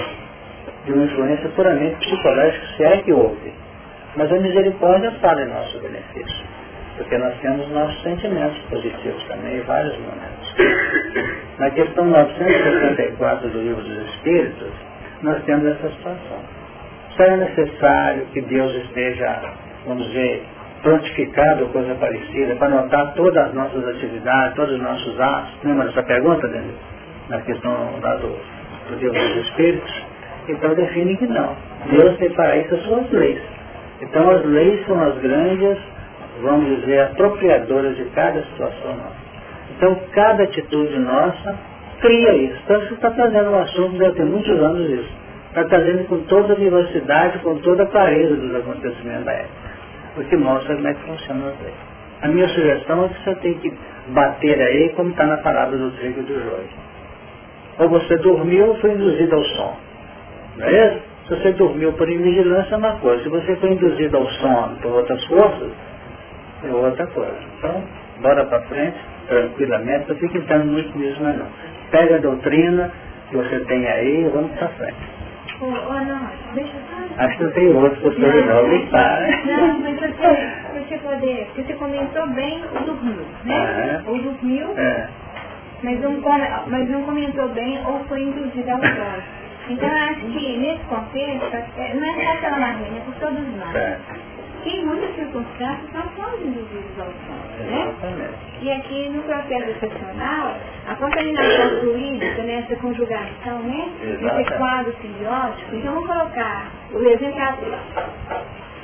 De uma influência puramente psicológica, se é que houve. Mas a misericórdia fala em nosso benefício. Porque nós temos nossos sentimentos positivos também em vários momentos. Na questão 964 do Livro dos Espíritos, nós temos essa situação. Só é necessário que Deus esteja, vamos dizer, prontificado ou coisa parecida, para notar todas as nossas atividades, todos os nossos atos. Lembra dessa pergunta, Daniel? Na questão lá do, do Deus dos Espíritos? Então define que não. Deus tem para isso as suas leis. Então as leis são as grandes, vamos dizer, apropriadoras de cada situação nossa. Então cada atitude nossa cria isso. Então você está trazendo um assunto, deve ter muitos anos isso. Está trazendo com toda a vivacidade, com toda a clareza dos acontecimentos da época. O que mostra como é que funciona as leis. A minha sugestão é que você tem que bater aí como está na palavra do trigo do joio. Ou você dormiu ou foi induzido ao som. Não é isso? Se você dormiu por invigilância é uma coisa. Se você foi induzido ao sono por outras forças, é outra coisa. Então, bora para frente, tranquilamente, não fique entrando muito nisso não. Pega a doutrina que você tem aí e vamos para frente.
Oh, oh, não, deixa eu
Acho que não tem outro todo não, me para.
Não, mas você, você poder, você comentou bem o dormiu, né?
É.
Ou dormiu,
É,
mas não, mas não comentou bem ou foi induzido ao sono. Então eu acho que nesse contexto, é, não é só pela Marlene, é por todos nós.
é,
Em muitas circunstâncias nós somos induzidos ao sono, né?
exatamente.
E aqui no processo excepcional, a contaminação fluídica, nessa conjugação, né? Nesse quadro simbiótico, então vamos colocar o exemplo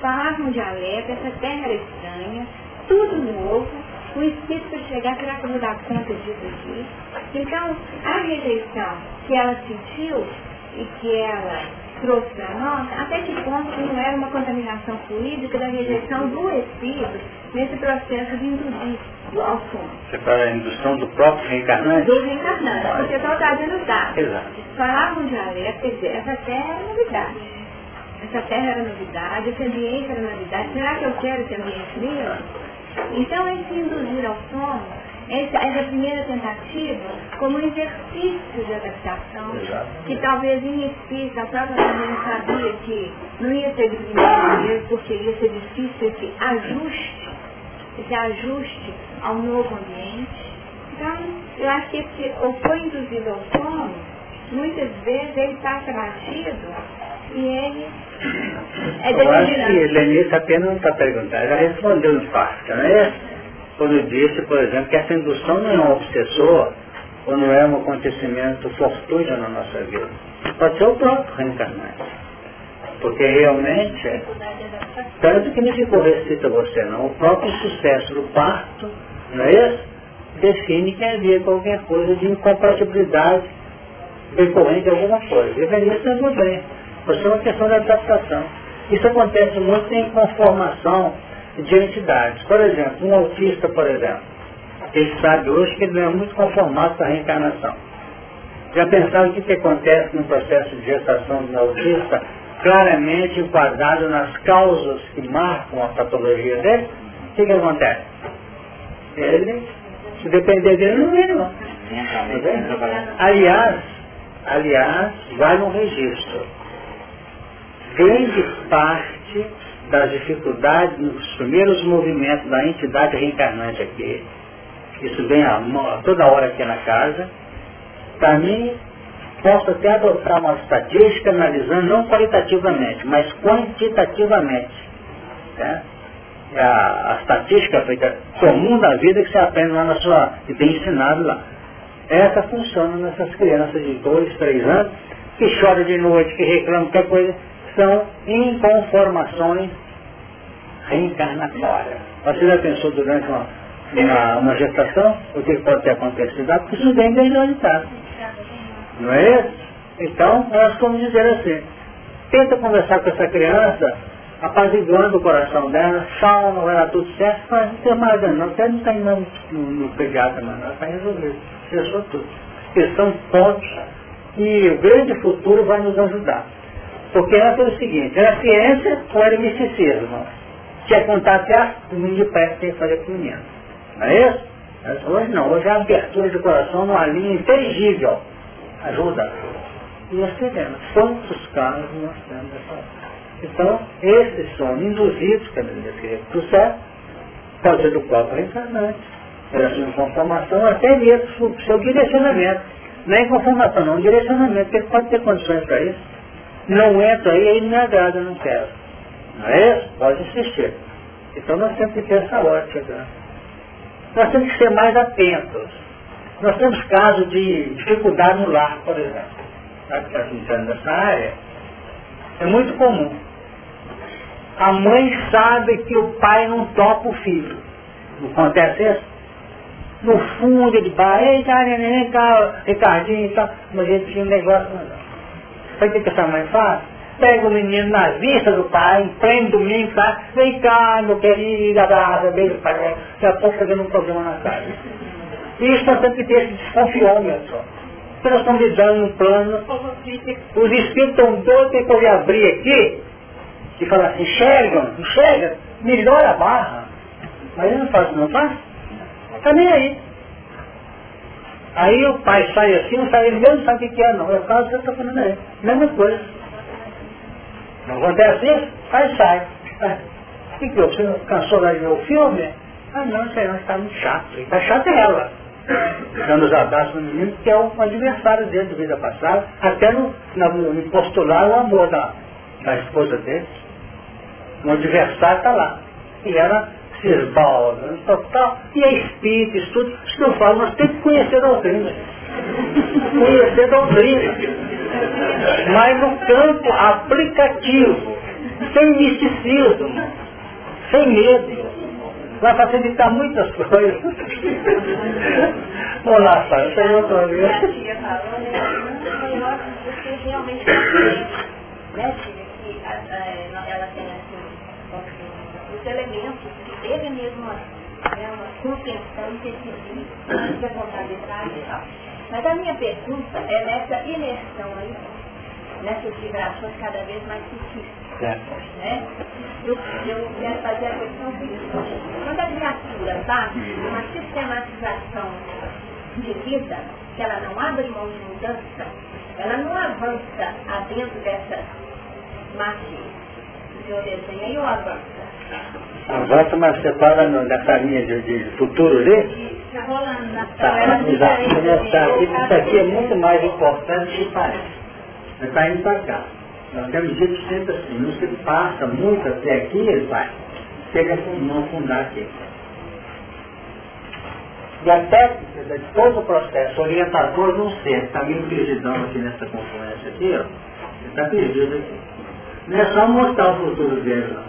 Falavam de alerta, essa terra era estranha, tudo novo, o espírito para chegar, será que eu vou dar conta disso aqui? Então, a rejeição que ela sentiu e que ela trouxe para nós, até que ponto que não era uma contaminação fluídica da rejeição do espírito nesse processo de induzir ao fundo,
Você fala a indução do próprio reencarnante?
do reencarnante, porque só está dando dados.
Exato.
Falavam de alerta, quer dizer, essa terra era novidade. Essa terra era novidade, esse ambiente era novidade. Será que eu quero esse ambiente mesmo? Então, esse induzir ao sono, essa, essa primeira tentativa, como um exercício de adaptação,
Exato.
que talvez em espírito, a própria mãe sabia que não ia ser de primeira vez, porque ia ser difícil esse ajuste, esse ajuste ao novo ambiente. Então, eu acho que esse, ou foi induzido ao sono, muitas vezes ele passa batido e ele é
Eu acho que. Lenice apenas não está perguntando, já respondeu em parte, não é? Quando disse, por exemplo, que essa indução não é um obsessor ou não é um acontecimento fortuito na nossa vida. Pode ser o próprio reencarnante. Porque realmente, tanto que não ficou restrito a você não, o próprio sucesso do parto, não é isso? Define que havia qualquer coisa de incompatibilidade decorrente de alguma coisa. E vendia tudo bem. Isso é uma questão de adaptação. Isso acontece muito em conformação de entidades. Por exemplo, um autista, por exemplo, ele sabe hoje que ele não é muito conformado com a reencarnação. Já pensaram o que, que acontece no processo de gestação de um autista, claramente enquadrado nas causas que marcam a patologia dele? O que, que acontece? Ele, se depender dele, não vem não. Aliás, aliás, vai no registro. Grande parte das dificuldades nos primeiros movimentos da entidade reencarnante aqui, isso vem a, toda hora aqui na casa, para mim, posso até adotar uma estatística analisando não qualitativamente, mas quantitativamente. Né? A, a estatística feita comum da vida que você aprende lá na sua, e tem ensinado lá. Essa funciona nessas crianças de 2, 3 anos, que choram de noite, que reclamam qualquer coisa, são inconformações reencarnatórias. Você já pensou durante uma, uma, uma gestação o que pode ter acontecido? Porque isso vem bem hereditado. Não é isso? Então, nós como dizer assim, tenta conversar com essa criança, apaziguando o coração dela, não vai dar tudo certo, mas não tem mais não, você não está indo no, no pediatra, mas ela está resolvido, fechou tudo. Porque são pontos e o grande futuro vai nos ajudar. Porque era o seguinte, era ciência ou era misticismo? Tinha contar até o mundo de perto tem que fazer com o menino. Não é isso? Hoje não, hoje é a abertura de coração numa linha inteligível ajuda. E nós temos quantos casos nós temos dessa Então, esses são induzidos, que a Bíblia queria que certo, pode ser do próprio reencarnante, pela sua conformação, até mesmo o seu direcionamento. Não é conformação, não, é direcionamento, ele pode ter condições para isso. Não entra aí, aí não me agrada, não quero. Não é isso? Pode insistir. Então nós temos que ter essa ótica. Nós temos que ser mais atentos nós temos casos de dificuldade no lar, por exemplo. Sabe que está entrando nessa área? É muito comum. A mãe sabe que o pai não topa o filho. Não acontece isso? No fundo ele vai, neném, cá, Ricardinho e tal, mas ele tinha um negócio não. Sabe o que essa mãe faz? Pega o menino na vista do pai, prende domingo, tá? vem cá, meu querido, abraça, beijo o pai, daqui a pouco fazendo um problema na casa. E isso nós temos que ter esse desconfiômetro. Se nós estamos lidando num plano, os espíritos estão doidos que eu abrir aqui e falar assim, enxergam, enxerga, melhora a barra. Mas ele não faz, não faz? Está nem aí. Aí o pai sai assim, sai, ele mesmo sabe o que é, não. É o caso que eu estou falando aí. Mesma coisa. Não acontece isso? Aí sai. O que que eu? Você cansou de ver o filme? Ah não, isso aí está muito chato. Está chato é ela dando os abraços no menino, que é um adversário dele de vida passada, até no, no, postular o amor da, da esposa dele. Um adversário está lá. E ela se esbalda, total, e é espírito. Isso não fala, nós temos que conhecer a doutrina. conhecer a doutrina. Mas no campo aplicativo, sem misticismo, sem medo vai facilitar muitas coisas. Olá, Sara, você não está vendo?
Você realmente né, que ela tem assim, os elementos que teve mesmo uma, né, uma contenção e decidir de contabilidade e tal. Mas a minha pergunta é nessa imersão aí, nessas vibrações cada vez mais sutis. Né? Eu, eu quero fazer a questão seguinte. Quando a criatura está numa sistematização de vida, que ela não abre mão de mudança, ela não avança adentro dessa margem o senhor desenha e ou avança.
Avança, mas você para nessa linha de, de futuro ali?
Está rolando na
Tá, exato. Isso aqui é muito mais importante que parece. Está indo para cá. Nós temos dito sempre assim, não se passa muito até aqui, ele vai. Chega a não fundar aqui. E a técnica de todo o processo orientador não ser, está meio perdidão aqui nessa conferência aqui, ó. Você está perdido aqui. Não é só mostrar o futuro dele, não.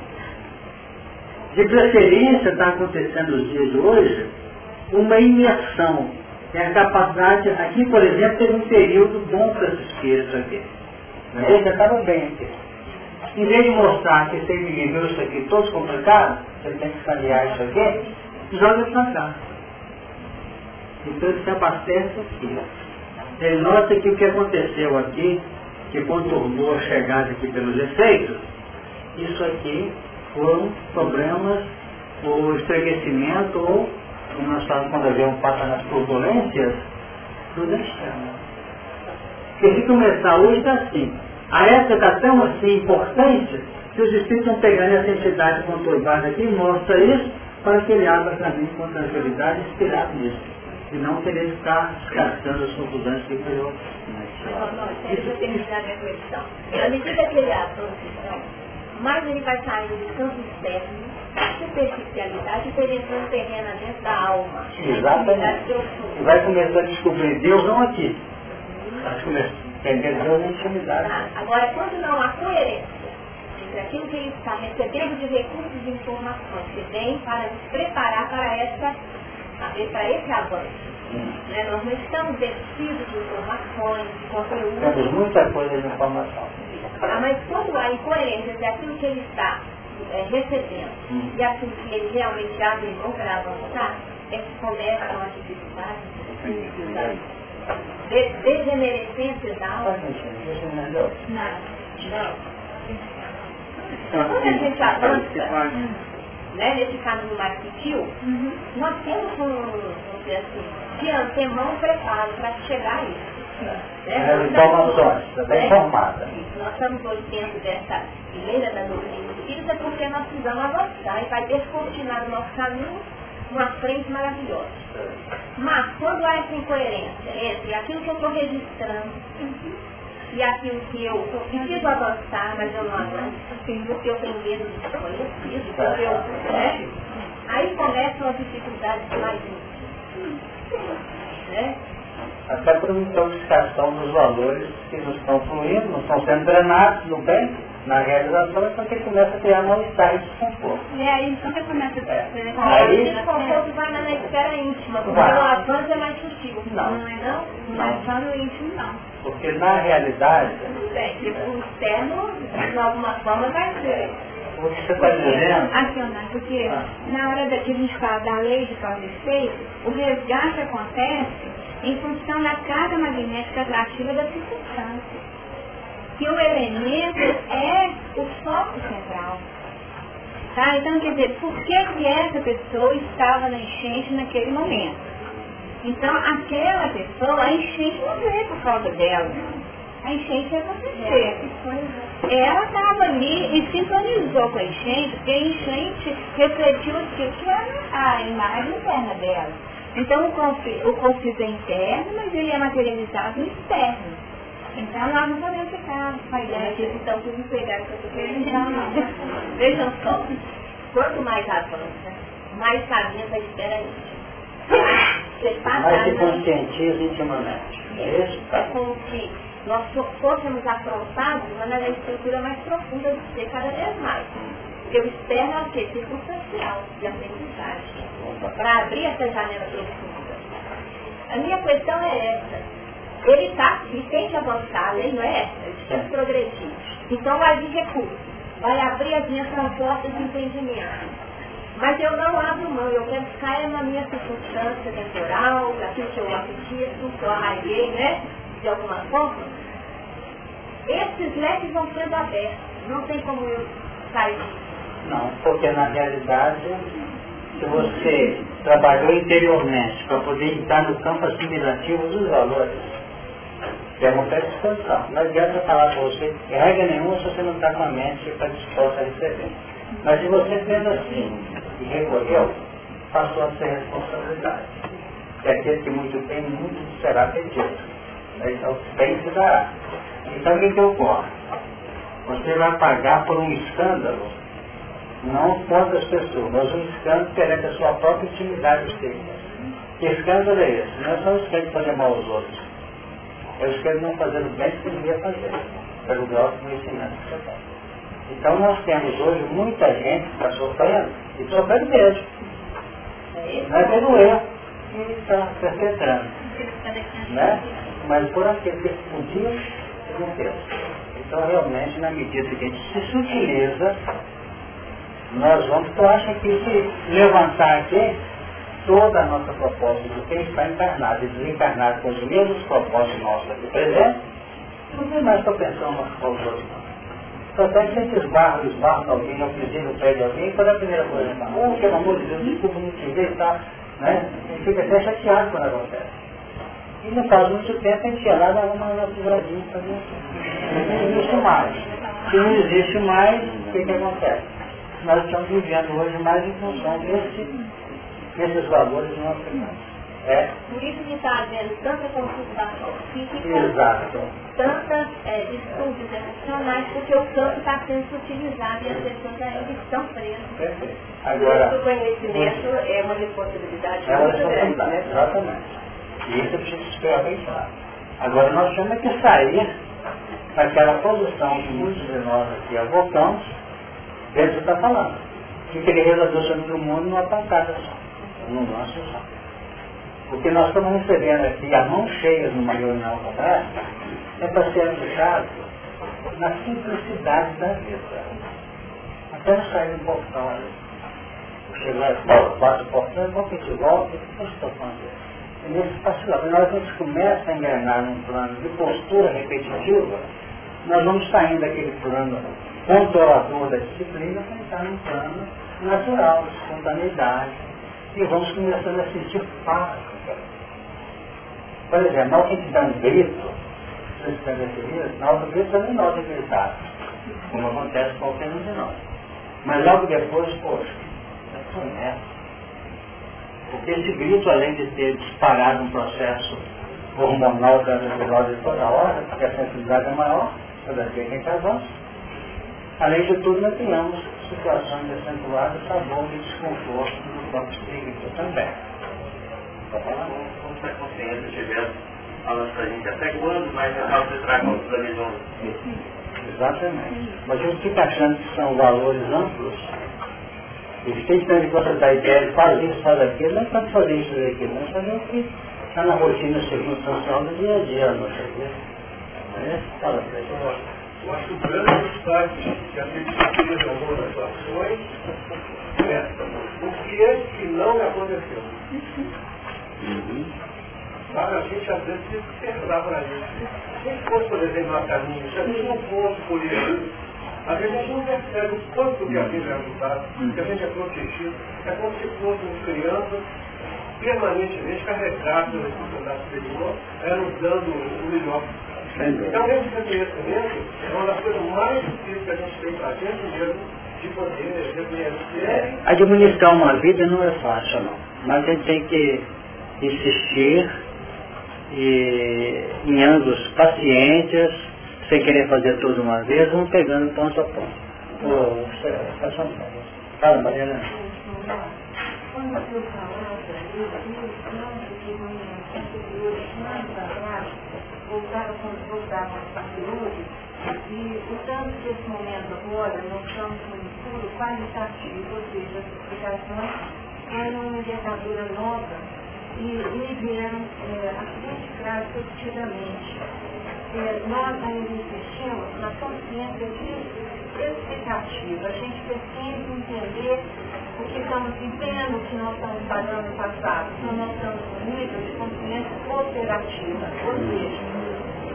De preferência, está acontecendo nos dias de hoje, uma imersão. É a capacidade, aqui, por exemplo, teve um período bom para espíritos aqui. Eles já estavam bem aqui. Em vez de mostrar que você viveu isso aqui todos complicados, você tem que escanear isso aqui, joga para cá. Então ele se abastece aqui. Ele nota que o que aconteceu aqui, que contornou a chegada aqui pelos efeitos, isso aqui foram problemas ou estreguecimento ou, como nós falamos quando a gente passa nas turbulências, do destino. Porque se começar hoje está assim. A época está tão assim importante que os espíritos estão pegando essa entidade conturbada aqui mostra isso para que ele abra caminho com tranquilidade inspirado nisso. E não querer ficar descartando as confusões que criou.
Isso tem que dar a questão. À medida que ele abre a mais ele vai saindo do campo externo, superficialidade, e penetrando terreno dentro da alma.
Exatamente. E vai começar a descobrir Deus não aqui. Vai começar a entender Deus na intimidade.
Ah, agora, quando não há coerência entre aquilo que ele está recebendo de recursos de informações que vem para nos preparar para, essa, para esse avanço. Hum. Né? Nós não estamos vestidos de informações, de conteúdo.
Temos muita coisa de informação.
Ah, mas quando há incoerência entre aquilo que ele está é, recebendo hum. e aquilo que ele realmente abre mão para avançar, é que começam as dificuldades, de, degenerescências da alma. Não. Não. Quando a gente avança né, nesse caminho mais sutil, uhum. nós temos um, vamos dizer assim, de antemão preparo para chegar a isso.
Né? Informações, bem formada.
Nós estamos hoje dentro dessa fileira da doutrina espírita porque nós precisamos avançar e vai descortinar no nosso caminho uma frente maravilhosa. Mas quando há essa incoerência entre aquilo que eu estou registrando e aquilo que eu preciso avançar, mas eu não avanço, porque eu tenho medo de desconhecido, porque eu, né? Aí começam as dificuldades mais né?
Até por uma intoxicação dos valores que não estão fluindo, não estão sendo drenados no bem, na realização, é porque começa a criar mal-estar e desconforto.
E aí você começa a ter
é. Aí o desconforto vai na esfera íntima, porque vai. o avanço é mais sutil.
Não, não é não? Não é só no íntimo, não.
Porque na realidade...
Bem, o externo, de alguma forma, vai ser.
O que você está dizendo?
Acionar, porque ah. na hora que a gente fala da lei de causa e efeito, o resgate acontece em função da carga magnética atrativa da circunstância que o elemento é o foco central. Tá? Então, quer dizer, por que, que essa pessoa estava na enchente naquele momento? Então, aquela pessoa, a enchente não veio por causa dela. A enchente é você. Ela estava ali e sintonizou com a enchente, porque a enchente refletiu aquilo que era a imagem interna dela. Então, o conflito é interno, mas ele é materializado no externo. Então nós não podemos ficar que estão tudo pegados que eu estou querendo. Não.
Vejam só, quanto mais avança, mais caminha a espera
Você mais se conscientiza intimamente.
É isso? É como se nós fôssemos afrontados mas na estrutura mais profunda do ser cada vez mais. Porque o externo é o quê? Circunstancial, de aprendizagem. Para abrir essa janela profunda. A minha questão é essa ele está e tem que avançar, a lei não é essa, ele tem que progredir. Então vai vir recurso, vai abrir as minhas portas de entendimento. Mas eu não abro mão, eu quero ficar na minha circunstância temporal, daquilo que eu acredito, que eu arraiguei, né? De alguma forma. Esses leques vão sendo abertos, não tem como eu sair
Não, porque na realidade, se você trabalhou interiormente para poder entrar no campo assimilativo dos valores, Demonstra disposição. Não adianta falar para você, regra nenhuma se você não está com a mente está disposta a receber. Mas se você fez assim e recolheu, passou a ser responsabilidade. E aquele que muito tem, muito será pedido. Então, bem se dará. Então, o que, que ocorre? Você vai pagar por um escândalo, não contra as pessoas, mas um escândalo perante a sua própria intimidade espírita. Que escândalo é esse? Não é só um escândalo fazer mal aos outros eu espero não fazer o bem que devia fazer, pelo grau de conhecimento que você. Então nós temos hoje muita gente que está sofrendo, e sofrendo mesmo. Não é pelo erro que está perpetrando. Né? Mas por aquilo que podia não fez. Então realmente na medida que a gente se sutiliza, nós vamos, tu acha que se levantar aqui, toda a nossa proposta do que está encarnado e desencarnado com os mesmos propósitos nossos aqui presentes, não tem mais para pensar umas com os outros. Só até que gente esbarra, esbarra alguém, ou pisando o pé de alguém, quando é a primeira coisa fala, oh, pelo amor de Deus, desculpa, não te ver e tal, né? A fica até chateado quando acontece. E não faz muito tempo a gente ia lá dar uma naturadinha também. Não existe mais. Se não existe mais, o que, que acontece? Nós estamos vivendo hoje mais em função desse, desses valores nosso irmão.
É. Por isso que está havendo tanta consultação física,
Exato.
tantas é, distúrbios emocionais, porque o campo está sendo utilizado e as pessoas ainda estão presas.
Agora,
o conhecimento é uma responsabilidade
é uma
muito grande, né?
exatamente. E isso precisa esperar bem claro. Agora nós temos que sair daquela posição que muitos de nós aqui avocamos, Deus está falando. Que ele resolveu sobre o mundo numa pancada só, num lance só. Porque nós estamos recebendo aqui a mão cheia numa reunião como essa, é para ser aplicado na simplicidade da vida. Até sair do portão ali. Chegar, o portão, e vamos que volta, o que estou fazendo? E nesse lá, na hora que a gente começa a engrenar num plano de postura repetitiva, nós vamos saindo daquele plano controlador da disciplina para entrar num plano natural, de espontaneidade, e vamos começando a sentir paz por exemplo, hora que gente dá um grito, vocês estão na hora do grito também nós é gritar, como acontece com qualquer um de nós. Mas logo depois, poxa, é Porque esse grito, além de ter disparado um processo hormonal da neurose toda hora, porque a sensibilidade é maior, toda vez que a gente avança, além de tudo, nós temos situações acentuadas, sabor de desconforto no corpo espírito também.
Falando para a gente até quando os planos
Exatamente. Mas a gente fica achando que são valores amplos. Eles têm que você dar ideia, faz isso, faz aquilo, não é para fazer isso e aquilo, não é fazer o que está na rotina circunstancial do dia a dia, não sei o É, fala para gente.
Eu acho que o grande obstáculo que a gente fez em algumas situações é o que é que não aconteceu. Uhum. Sabe, a gente às vezes que pensar para isso. Se a gente fosse, por exemplo, no caminho, se a gente não fosse por isso, às vezes a gente não percebe o quanto que a vida é ajudado, que a gente é protegido. É como se fôssemos crianças permanentemente carregados pela sociedade superior, é nos dando o melhor. Então, esse reconhecimento é uma das coisas mais difíceis que a gente tem para dentro mesmo de poder reconhecer.
Administrar uma vida não é fácil, não. Mas a gente tem que insistir e em ângulos pacientes, sem querer fazer tudo uma vez, vão pegando ponto a ponto. Fala, Mariana.
Quando falava, eu voltava quando aos anteriores, e o tanto desse momento agora, nós estamos no estudo qualitativo, ou seja, as explicações eram uma envergadura nova e me vieram é, a seguinte frase repetidamente. É, nós ainda insistimos na consciência de explicativa. A gente precisa entender o que estamos vivendo, o que nós estamos fazendo no passado. Então nós estamos no nível de consciência operativa. Ou seja,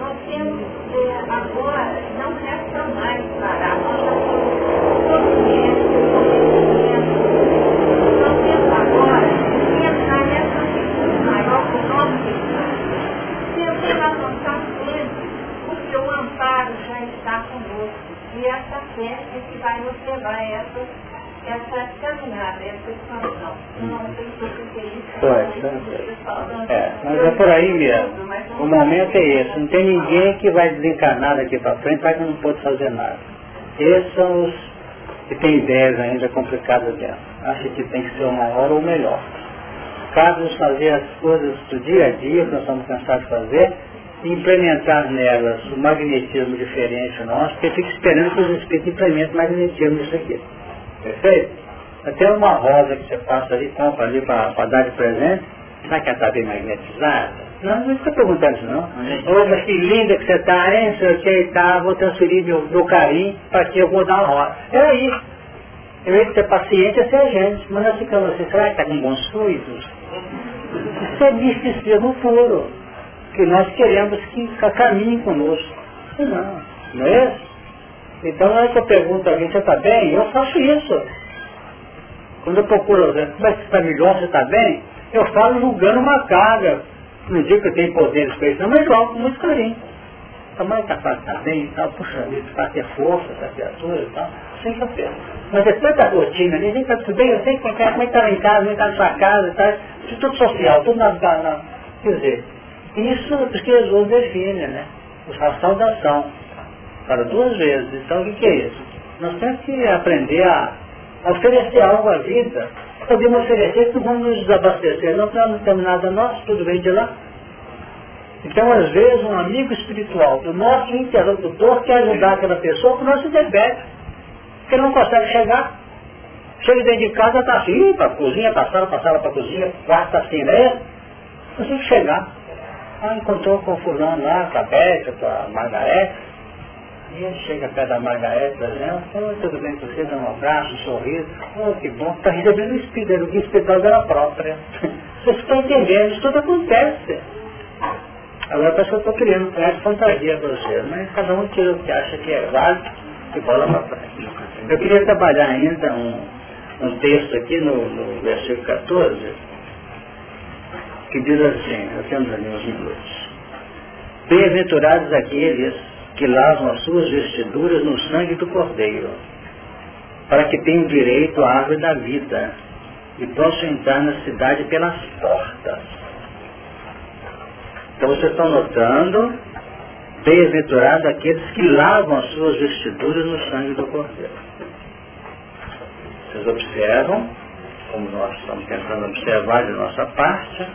nós temos é, agora, não resta mais parar. Nós já somos conscientes, conhecimento. Nós temos agora porque o amparo já está conosco. E essa fé é que vai nos levar a essa, essa caminhada, essa expansão. Não sei se você tem isso.
É, mas é por aí mesmo. O momento é esse. Não tem ninguém que vai desencarnar daqui para frente para que não pode fazer nada. Esses são os que têm ideias ainda complicadas dentro. Acha que tem que ser uma hora ou melhor. Cabe nos fazer as coisas do dia a dia, que nós estamos cansados de fazer, implementar nelas o magnetismo diferente nosso, porque fica esperando que os espíritos implementem magnetismo nisso aqui. Perfeito? Até uma rosa que você passa ali, compra ali para dar de presente, será que ela está bem magnetizada? Não, não estou perguntando isso não. Ô, mas que linda que você está, hein? Sei o que tá, vou transferir meu, meu carinho para que eu vou dar uma rosa. É aí. Eu ia ser paciente e ser gente, mas nós ficamos assim, será que está com bons fluidos? Isso é misticismo puro, que nós queremos que caminhe conosco. Não, não é isso? Então, na hora que eu pergunto a alguém, você está bem? Eu faço isso. Quando eu procuro, como é que você está melhor, você está bem? Eu falo julgando uma carga. Não digo que eu tenho poderes para isso, não, mas jogo com muito carinho. A mãe está tá bem e tal, puxa vida, para ter força essa criatura e tal, sem penso. Mas depois da rotina ali, está tudo bem, eu sei que qualquer mãe está em casa, mãe está na sua casa e tal, isso tudo social, tudo na, na, Quer dizer, isso porque Jesus define, né? A saudação. Para duas vezes. Então o que, que é isso? Nós temos que aprender a oferecer algo à vida podemos oferecer que vamos nos desabastecer. Não, não temos nada nosso, tudo vem de lá. Então, às vezes, um amigo espiritual do nosso interlocutor quer ajudar aquela pessoa com o nosso defeito. Porque não consegue chegar. Chega dentro de casa, está assim, para a cozinha, passaram, passaram para a cozinha, quarto está assim, né? Não que chegar. Ah, encontrou com o fulano lá, com a Bécia, com a Margarete. Ele chega perto da Margarete, por exemplo, tudo bem com você, dá um abraço, um sorriso, oh, que bom, está recebendo o espírito, o espiritual dela própria. Vocês estão entendendo, isso tudo acontece. Agora parece que eu estou criando um de fantasia para vocês, mas cada um tira o que acha que é válido e bola para frente. Eu queria trabalhar ainda um, um texto aqui no, no versículo 14, que diz assim, nós temos ali uns minutos. Bem-aventurados aqueles que lavam as suas vestiduras no sangue do Cordeiro, para que tenham direito à árvore da vida e possam entrar na cidade pelas portas. Então vocês estão notando, bem-aventurados aqueles que lavam as suas vestiduras no sangue do Cordeiro. Vocês observam, como nós estamos tentando observar de nossa parte,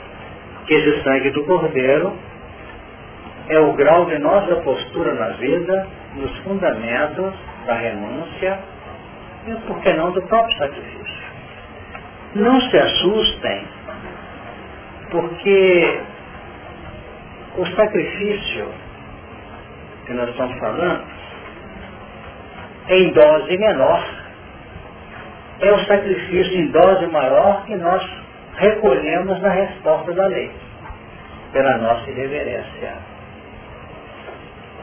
que esse sangue do Cordeiro é o grau de nossa postura na vida, nos fundamentos da renúncia e, por que não, do próprio sacrifício. Não se assustem, porque o sacrifício que nós estamos falando, em dose menor, é o sacrifício em dose maior que nós recolhemos na resposta da lei, pela nossa irreverência.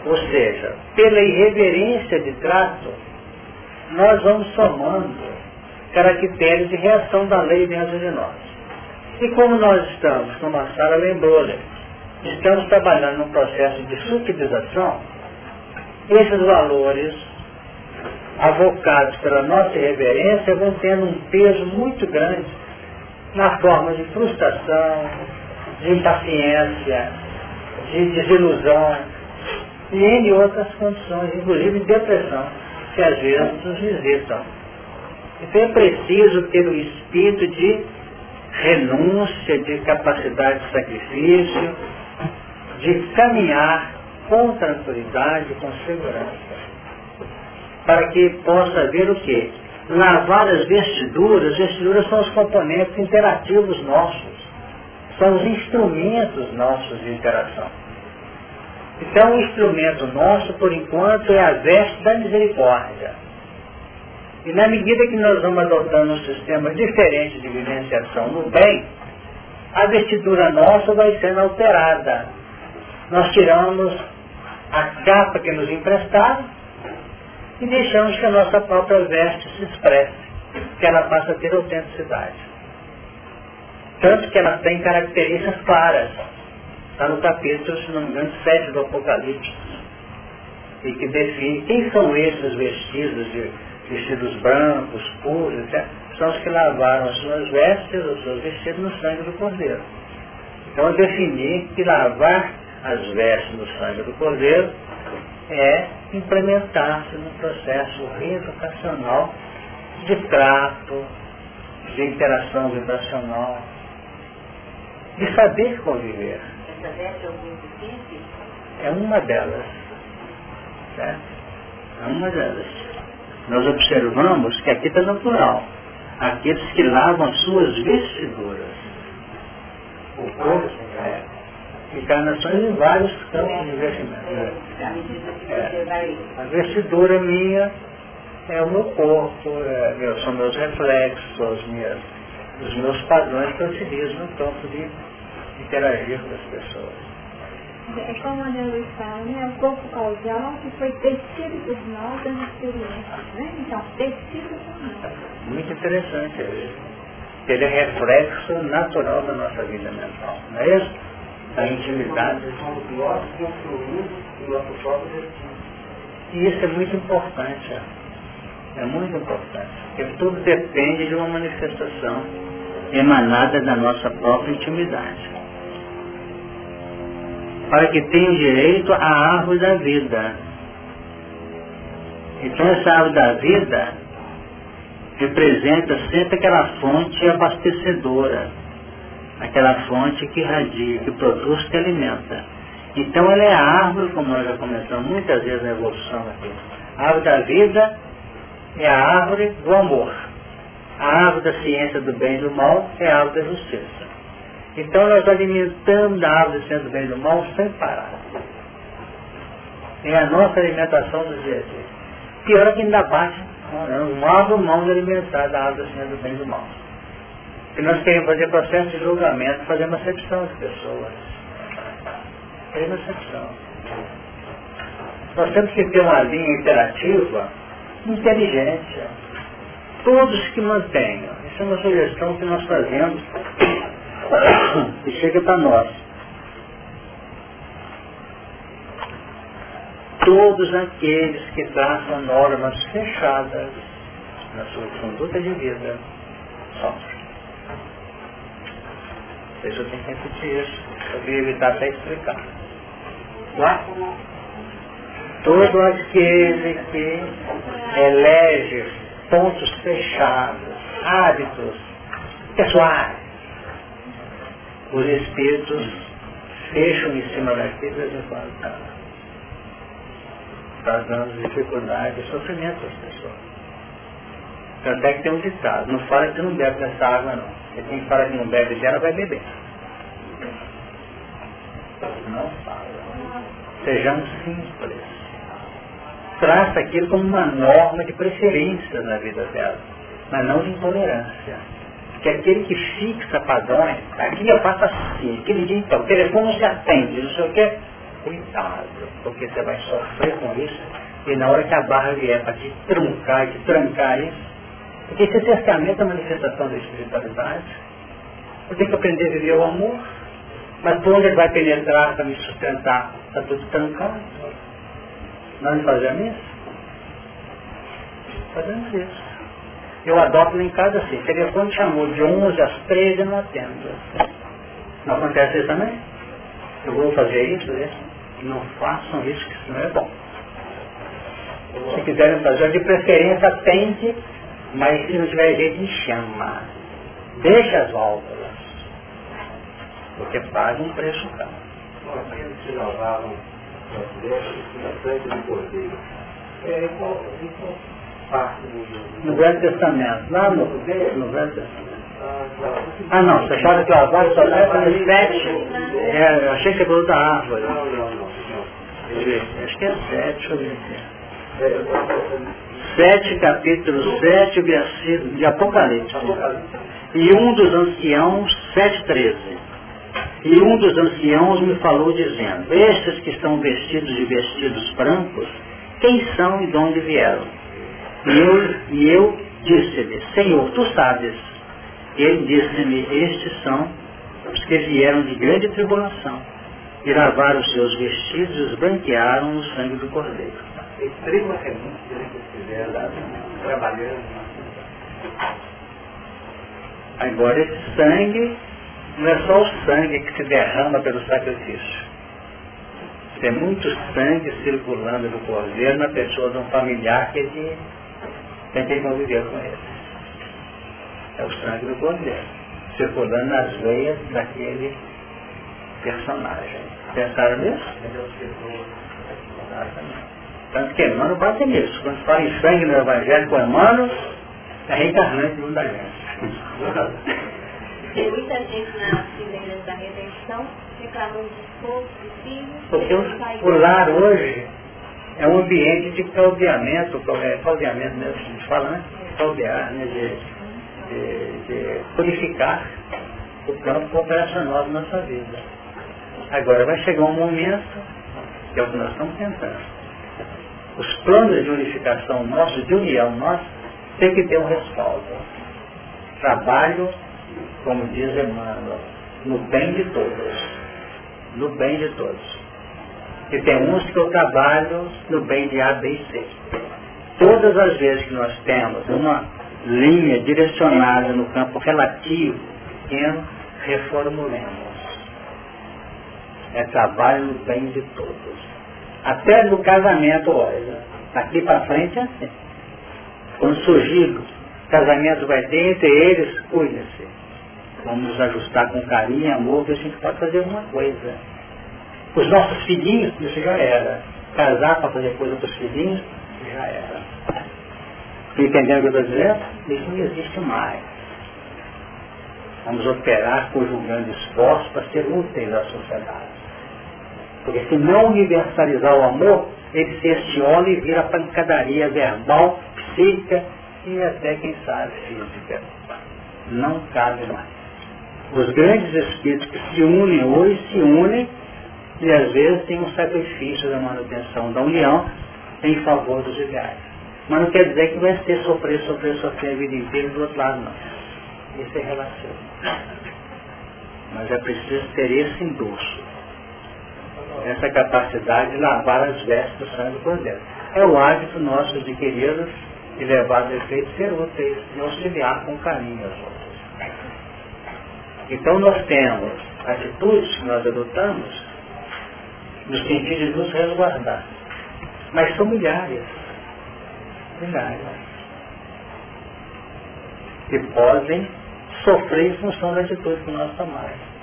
Ou seja, pela irreverência de trato, nós vamos somando caracteres de reação da lei dentro de nós. E como nós estamos, como a Sara lembrou, né, estamos trabalhando num processo de subtilização, esses valores avocados pela nossa irreverência vão tendo um peso muito grande na forma de frustração, de impaciência, de desilusão, e em outras condições, inclusive depressão, que às vezes nos visitam. Então é preciso ter o espírito de renúncia, de capacidade de sacrifício, de caminhar com tranquilidade, com segurança. Para que possa haver o quê? Lavar as vestiduras, as vestiduras são os componentes interativos nossos, são os instrumentos nossos de interação. Então o instrumento nosso, por enquanto, é a veste da misericórdia. E na medida que nós vamos adotando um sistema diferente de vivenciação no bem, a vestidura nossa vai sendo alterada. Nós tiramos a capa que nos emprestaram e deixamos que a nossa própria veste se expresse, que ela passa a ter autenticidade. Tanto que ela tem características claras Está no capítulo, se não me engano, 7 do Apocalipse. E que define quem são esses vestidos, de, vestidos brancos, puros, etc. São os que lavaram as suas vestes, os seus vestidos no sangue do Cordeiro. Então definir que lavar as vestes no sangue do Cordeiro é implementar-se no processo reeducacional de trato, de interação vibracional, de saber conviver
é
é uma delas. Certo? É uma delas. Nós observamos que aqui está natural. Aqueles que lavam suas vestiduras. O corpo é. Encarnações em vários campos de vestimento. É. A vestidura minha é o meu corpo, é, são meus reflexos, as minhas, os meus padrões que eu utilizo no campo de interagir com as pessoas.
É como a Deus fala, né? O corpo causal que foi tecido por nós das experiências, né? Então, tecido por nós.
Muito interessante isso. Ele é reflexo natural da nossa vida mental, não é isso? Da intimidade. E isso é muito importante. É muito importante. Porque tudo depende de uma manifestação emanada da nossa própria intimidade. Para que tenha direito à árvore da vida. Então essa árvore da vida representa sempre aquela fonte abastecedora, aquela fonte que irradia, que produz, que alimenta. Então ela é a árvore, como nós já comentamos muitas vezes na evolução aqui. A árvore da vida é a árvore do amor. A árvore da ciência do bem e do mal é a árvore da justiça. Então nós alimentamos a árvore da ciência do bem do mal sem parar. É a nossa alimentação do dia a dia. Pior é que ainda bate, não abro mão de alimentar da árvore da ciência do bem do mal. E nós queremos fazer processo de julgamento, fazer uma acepção das pessoas. Fazer uma acepção. Nós temos que ter uma linha interativa inteligência. Todos que mantenham. Isso é uma sugestão que nós fazemos e chega para nós. Todos aqueles que traçam normas fechadas na sua conduta de vida sofrem. Deixa eu ter que repetir isso. Eu queria evitar até explicar. Lá? todo aquele que elege pontos fechados, hábitos pessoais, os espíritos fecham em cima daquilo e levantam, trazendo dificuldade e sofrimento às pessoas. Tanto é que tem um ditado, não fala que não bebe dessa água não. E quem fala que não bebe dela vai beber. Não fala. Sejamos simples traça aquilo como uma norma de preferência na vida dela, mas não de intolerância. Que aquele que fixa padrões, aqui eu faço assim, aquele dia então, o telefone não se atende, não sei o que, cuidado, porque você vai sofrer com isso, e na hora que a barra vier para te truncar, te trancar isso, porque esse é cerceamento a manifestação da espiritualidade, eu tenho que aprender a viver o amor, mas por onde ele vai penetrar para me sustentar? Está tudo trancado. Nós fazemos isso? Fazemos isso. Eu adoto em casa assim, telefone chamou de 11 às 13 eu não atendo. Não acontece isso também? Eu vou fazer isso, isso. Não façam isso, que isso não é bom. Se quiserem fazer, de preferência atende, mas se não tiver jeito chama. Deixa as válvulas. Porque paga um preço caro. No Velho Testamento, lá no, no Velho Testamento. Ah não, você achava que o avó só leva sete? É, achei que você falou da árvore. Acho que é sete, deixa eu ver aqui. Sete, capítulo sete, versículo de Apocalipse. E um dos anciãos, sete, treze. E um dos anciãos me falou dizendo, estes que estão vestidos de vestidos brancos, quem são e de onde vieram? E eu, e eu disse-lhe, Senhor, tu sabes. Ele disse-me, estes são os que vieram de grande tribulação e lavaram os seus vestidos e os branquearam no sangue do Cordeiro.
Extrema renúncia que fizeram trabalhando.
Agora esse sangue não é só o sangue que se derrama pelo sacrifício. Tem muito sangue circulando do cordeiro na pessoa de um familiar que ele tem que conviver com ele. É o sangue do cordeiro, circulando nas veias daquele personagem. Pensaram nisso? Tanto que Emmanuel bate nisso. Quando fala em sangue no Evangelho com Emmanuel, é reencarnante mundo da gente.
Tem muita gente nas fileiras da redenção reclamando de esposo, de filhos.
Porque lar hoje é um ambiente de caldeamento, é caldeamento mesmo que a gente fala, né? Caldear, né? De, de, de purificar o campo operacional da nossa vida. Agora vai chegar um momento, que é o que nós estamos tentando. Os planos de unificação nossos, de união nossa, tem que ter um respaldo. Trabalho, como diz Emmanuel, no bem de todos. No bem de todos. E eu trabalho no bem de A, B e C. Todas as vezes que nós temos uma linha direcionada no campo relativo, pequeno, reformulemos. É trabalho no bem de todos. Até no casamento, olha, daqui para frente é assim. Quando surgir casamento vai ter, entre eles, cuide-se. Vamos ajustar com carinho amor, que a gente pode fazer alguma coisa. Os nossos filhinhos, isso já era. Casar para fazer coisa para os filhinhos, já era. Entendendo o que eu estou dizendo? Isso não existe mais. Vamos operar conjugando esforços para ser úteis à sociedade. Porque se não universalizar o amor, ele se estiona e vira pancadaria verbal, psíquica e até, quem sabe, física. Não cabe mais. Os grandes espíritos que se unem hoje se unem e às vezes tem um sacrifício da manutenção da união em favor dos ideais. Mas não quer dizer que vai ser sofrer, sofrer, sofrer a vida inteira do outro lado, não. Isso é relativo. Mas é preciso ter esse endosso. Essa capacidade de lavar as vestes do sangue do Cordeiro. É o hábito nosso de queridos e levar a efeito ser úteis e auxiliar com carinho aos outros. Então nós temos atitudes que nós adotamos no sentido de nos resguardar. Mas são milhares. Milhares. Que podem sofrer em função da atitude que nós tomamos.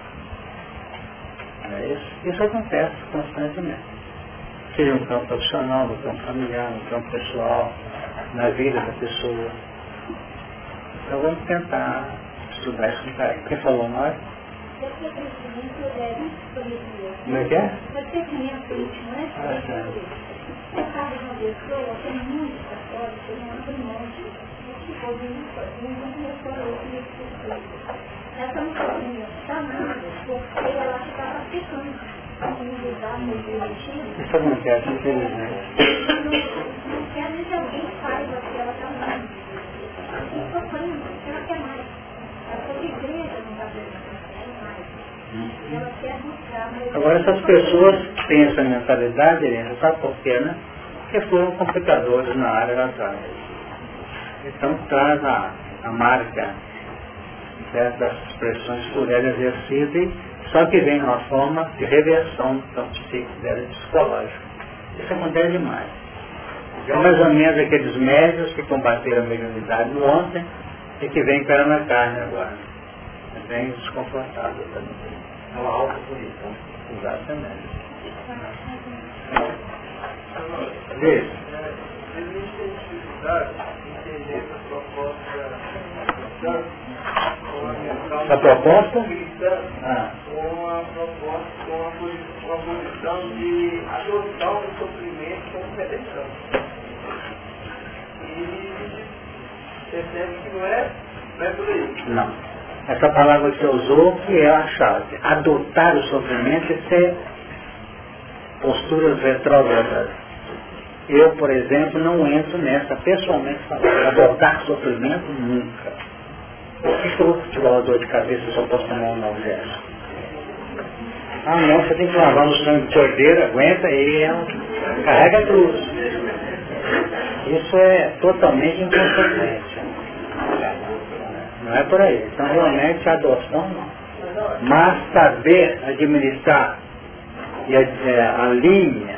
É isso, isso acontece constantemente. Seja no campo profissional, no campo familiar, no campo pessoal, na vida da pessoa. Então vamos tentar estudar isso com carinho. Quem falou mais? Como é que é?
Né? Caso de uma pessoa, tem muitos católicos, tem um abre mão de ouvir um restaurante nesse sentido. Essa não sabia chamada, porque ela estava aplicando a comunidade no direitinho.
Isso acontece, infelizmente.
Não quer dizer que alguém saiba que ela está amando. E sofrendo, ela quer mais. Essa igreja não está fazendo.
Agora essas pessoas têm essa mentalidade, Helena, sabe por quê, né? Porque foram complicadores na área das áreas. Então traz a, a marca né, das expressões por ela exercidas, só que vem numa forma de reversão da psíquica dela, psicológica. Isso acontece demais. É mais ou menos aqueles médios que combateram a mediunidade no ontem e que vem pela na carne agora. Vem desconfortável também. É uma alta punição. Exatamente.
Existe proposta
A proposta?
cristã
Ah.
com a proposta, com a a posição de adoção do sofrimento como redenção. E percebe que não é, não é por aí.
Não. Essa palavra que você usou que é a chave. Adotar o sofrimento e ser posturas retrógradas. Eu, por exemplo, não entro nessa, pessoalmente falando. Adotar sofrimento, nunca. Por que eu vou tirar uma dor de cabeça se eu posso tomar um analgésico? Ah não, você tem que lavar no sangue de cordeiro, aguenta aí, carrega a cruz. Isso é totalmente inconsequente. Não é por aí. Então realmente a adoção não. Mas saber administrar e a, é, a linha,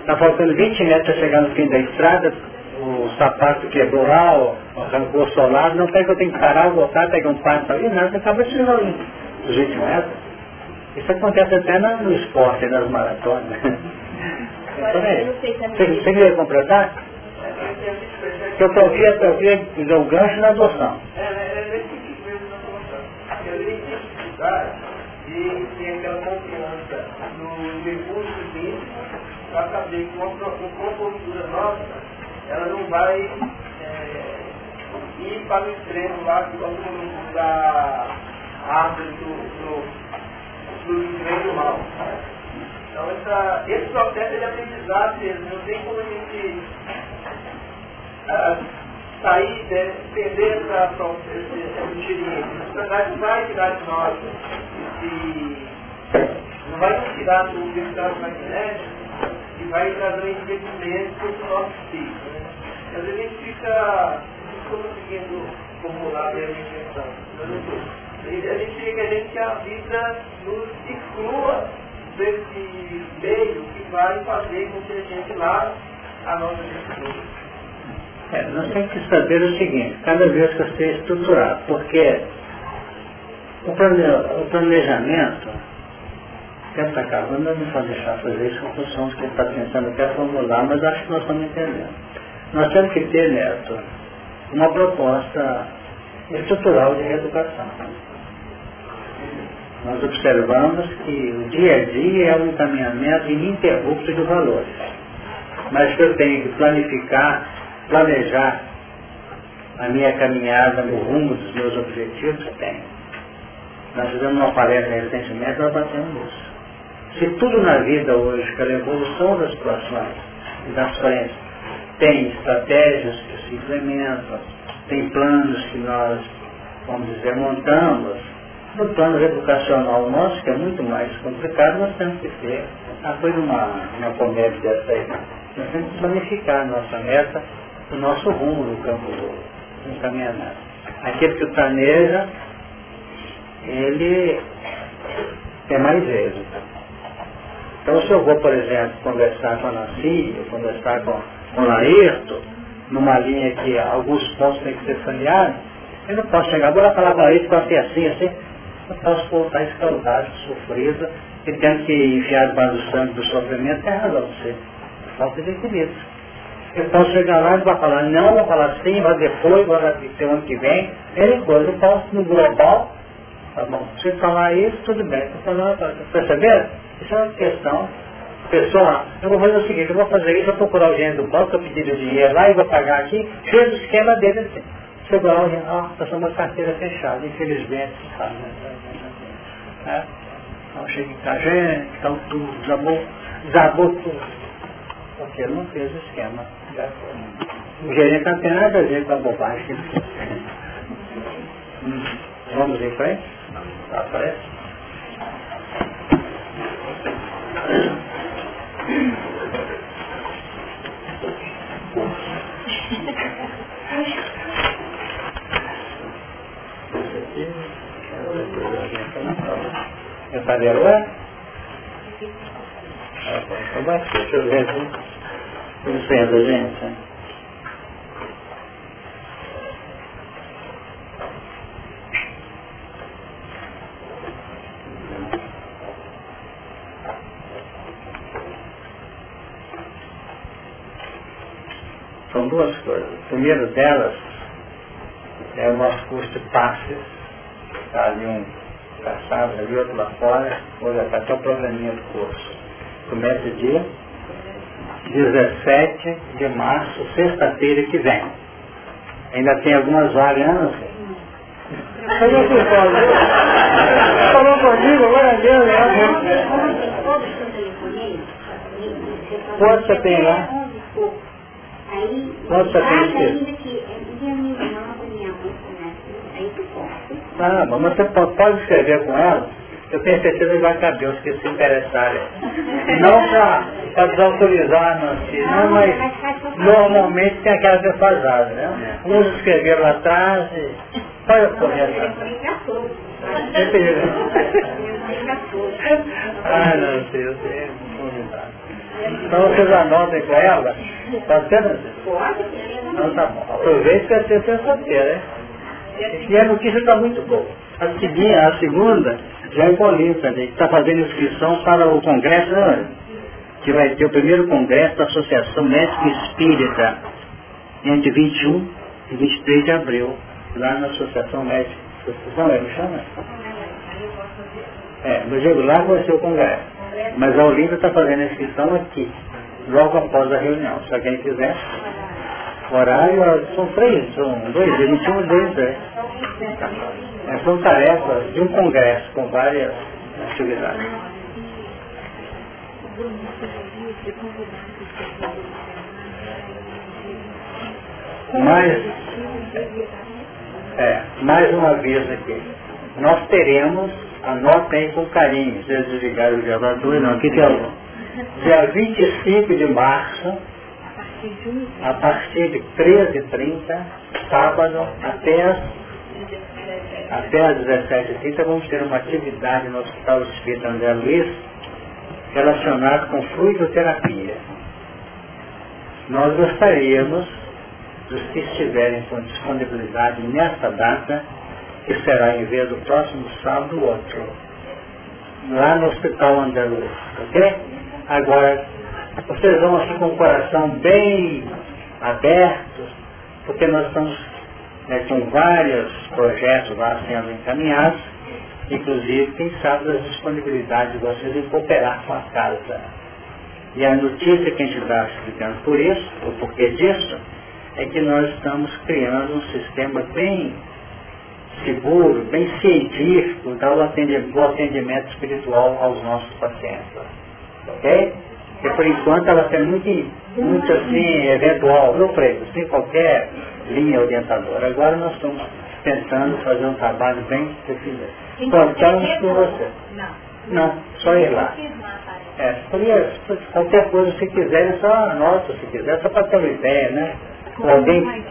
está faltando 20 metros para chegar no fim da estrada, o sapato quebrou lá, o- arrancou o solado, não tem que eu tenho que parar, voltar, pegar um passo ali, nada, acaba chegando ali. Os 20 metros. Isso acontece até no esporte, nas maratonas. Então, é, você, você queria completar? Eu queria dar o gancho na adoção.
É, é, é sentido mesmo na adoção. Porque gente tem cuidar de ter aquela confiança no recurso íntimo para saber que uma, uma postura nossa, ela não vai é, ir para o extremo lá, que todo mundo da árvore do, do, do bem do mal. Então essa, esse processo ele é aprendizado mesmo, não tem como a gente sair, né, perder essa, essa experiência. A vai tirar de nós esse, não vai nos tirar do estado magnético e vai trazer um entendimento para os nossos filhos. Né? Às vezes a gente fica, conseguindo formular bem a questão. A gente fica que a gente a vida nos exclua desse meio que vai fazer com que a gente lave a nossa gestura.
É, nós temos que saber o seguinte, cada vez que você estruturar, porque o, plane, o planejamento, tempo está acabando, não pode deixar fazer isso com funções que está tentando até formular, mas acho que nós estamos entendendo. Nós temos que ter, Neto, uma proposta estrutural de reeducação nós observamos que o dia a dia é um encaminhamento ininterrupto de valores. Mas eu tenho que planificar, planejar a minha caminhada no rumo dos meus objetivos, tenho. Nós fizemos uma palestra recentemente, nós batemos isso. Se tudo na vida hoje, pela evolução das situações e das frentes, tem estratégias que se implementam, tem planos que nós, vamos dizer, montamos, no plano educacional nosso, que é muito mais complicado, nós temos que ter, ah, foi uma, uma comédia dessa aí, nós temos que planificar a nossa meta, o nosso rumo no campo do encaminhamento. Aquele que planeja, ele tem mais êxito. Então se eu vou, por exemplo, conversar com a Nancy, conversar com, com o Laerto, numa linha que alguns pontos têm que ser saneados, eu não posso chegar, vou lá falar com a Laerto, com assim, assim, eu posso voltar escaldado, sofrida, e tendo que enfiar debaixo do sangue do sofrimento, é razão de ser. Falta de equilíbrio. Eu posso chegar lá e vai falar, não, vou falar sim, vai depois, vai ter ano que vem. Ele coisa, eu posso no global, tá bom, se falar isso, tudo bem. Estou falando, tá percebendo? Isso é uma questão pessoal, eu vou fazer o seguinte, eu vou fazer isso, eu vou procurar o dinheiro do banco, eu pedir o dinheiro lá e vou pagar aqui, fez o esquema dele assim. Chegou lá, ó, nós somos uma carteira fechada, infelizmente, sabe? Né? Então chega em casa, então tudo, desabou, desabou tudo. Porque ele não fez o esquema. O gerente não tem nada a ver com a bobagem. hum. Vamos em frente? Aparece? Eu falei, ué? Então vai ser, deixa eu ver vendo, gente? São duas coisas. O primeiro delas é o nosso curso de passes. Está ali um caçados ali, outro lá fora, hoje está até o probleminha do curso. Começa dia 17 de março, sexta-feira que vem. Ainda tem algumas vagas, né, Falou com Falou comigo, agora Deus, né? Quanto você tem lá? Quanto você tem? Ah, mas você pode escrever com ela? Eu tenho certeza que vai caber os que se interessarem. Não para desautorizar, não, não, mas normalmente tem aquela defasada, né? Uns escreveram lá atrás e... Olha a correta. Ah, não sei, eu sei, Então vocês anotem com ela? Pode ser, não? Então tá bom. Aproveite que é ter solteira, né? E a notícia está muito boa. A, a segunda já é Paulista, que está fazendo inscrição para o congresso, né? que vai ter o primeiro congresso da Associação Médica Espírita, entre 21 e 23 de abril, lá na Associação Médica. Associação é, me chama? É, no regular vai ser o congresso. Mas a Olinda está fazendo a inscrição aqui, logo após a reunião. Se alguém quiser. Horário são três, são dois, 21 e 2, é. é. São tarefas de um congresso com várias atividades. Mas, é, mais uma vez aqui, nós teremos, anotem com carinho, se desligar o gravador, não, aqui tem o dia 25 de março, a partir de 13h30, sábado, até as, até as 17h30, vamos ter uma atividade no Hospital Espírita André Luiz, relacionada com fluidoterapia. Nós gostaríamos, dos que estiverem com disponibilidade nessa data, que será em vez do próximo sábado, outro, lá no Hospital André Luiz, ok? Agora, vocês vão assim com o coração bem aberto, porque nós estamos né, com vários projetos lá sendo encaminhados, inclusive, quem sabe, das disponibilidades de vocês em cooperar com a casa. E a notícia que a gente está explicando por isso, o porquê disso, é que nós estamos criando um sistema bem seguro, bem científico do atendimento, atendimento espiritual aos nossos pacientes. Ok? Porque por enquanto ela é muito, muito assim, eventual, não preso, sem qualquer linha orientadora. Agora nós estamos tentando fazer um trabalho bem definido. Contamos com você. Não, só ir lá. É, qualquer coisa, se quiser, é só anota, se quiser, só para ter uma ideia, né? Alguém,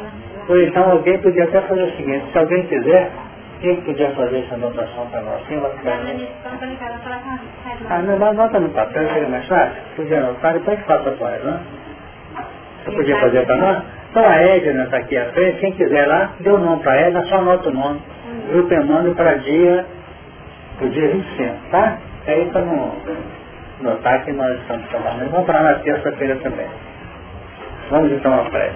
ou então alguém podia até fazer o seguinte, se alguém quiser, quem podia fazer essa anotação para nós? Quem vai ficar? Ah, não, anota no papel, seria mais fácil. Podia anotar, depois faça para ela, né? Você podia fazer para nós? Então a Edna está aqui à frente, quem quiser lá, dê o nome para ela, só anota o nome. Grupo Emmanuel para dia, o dia 25, tá? É aí para não notar que nós estamos trabalhando. Vamos para na terça-feira também. Vamos então à prece.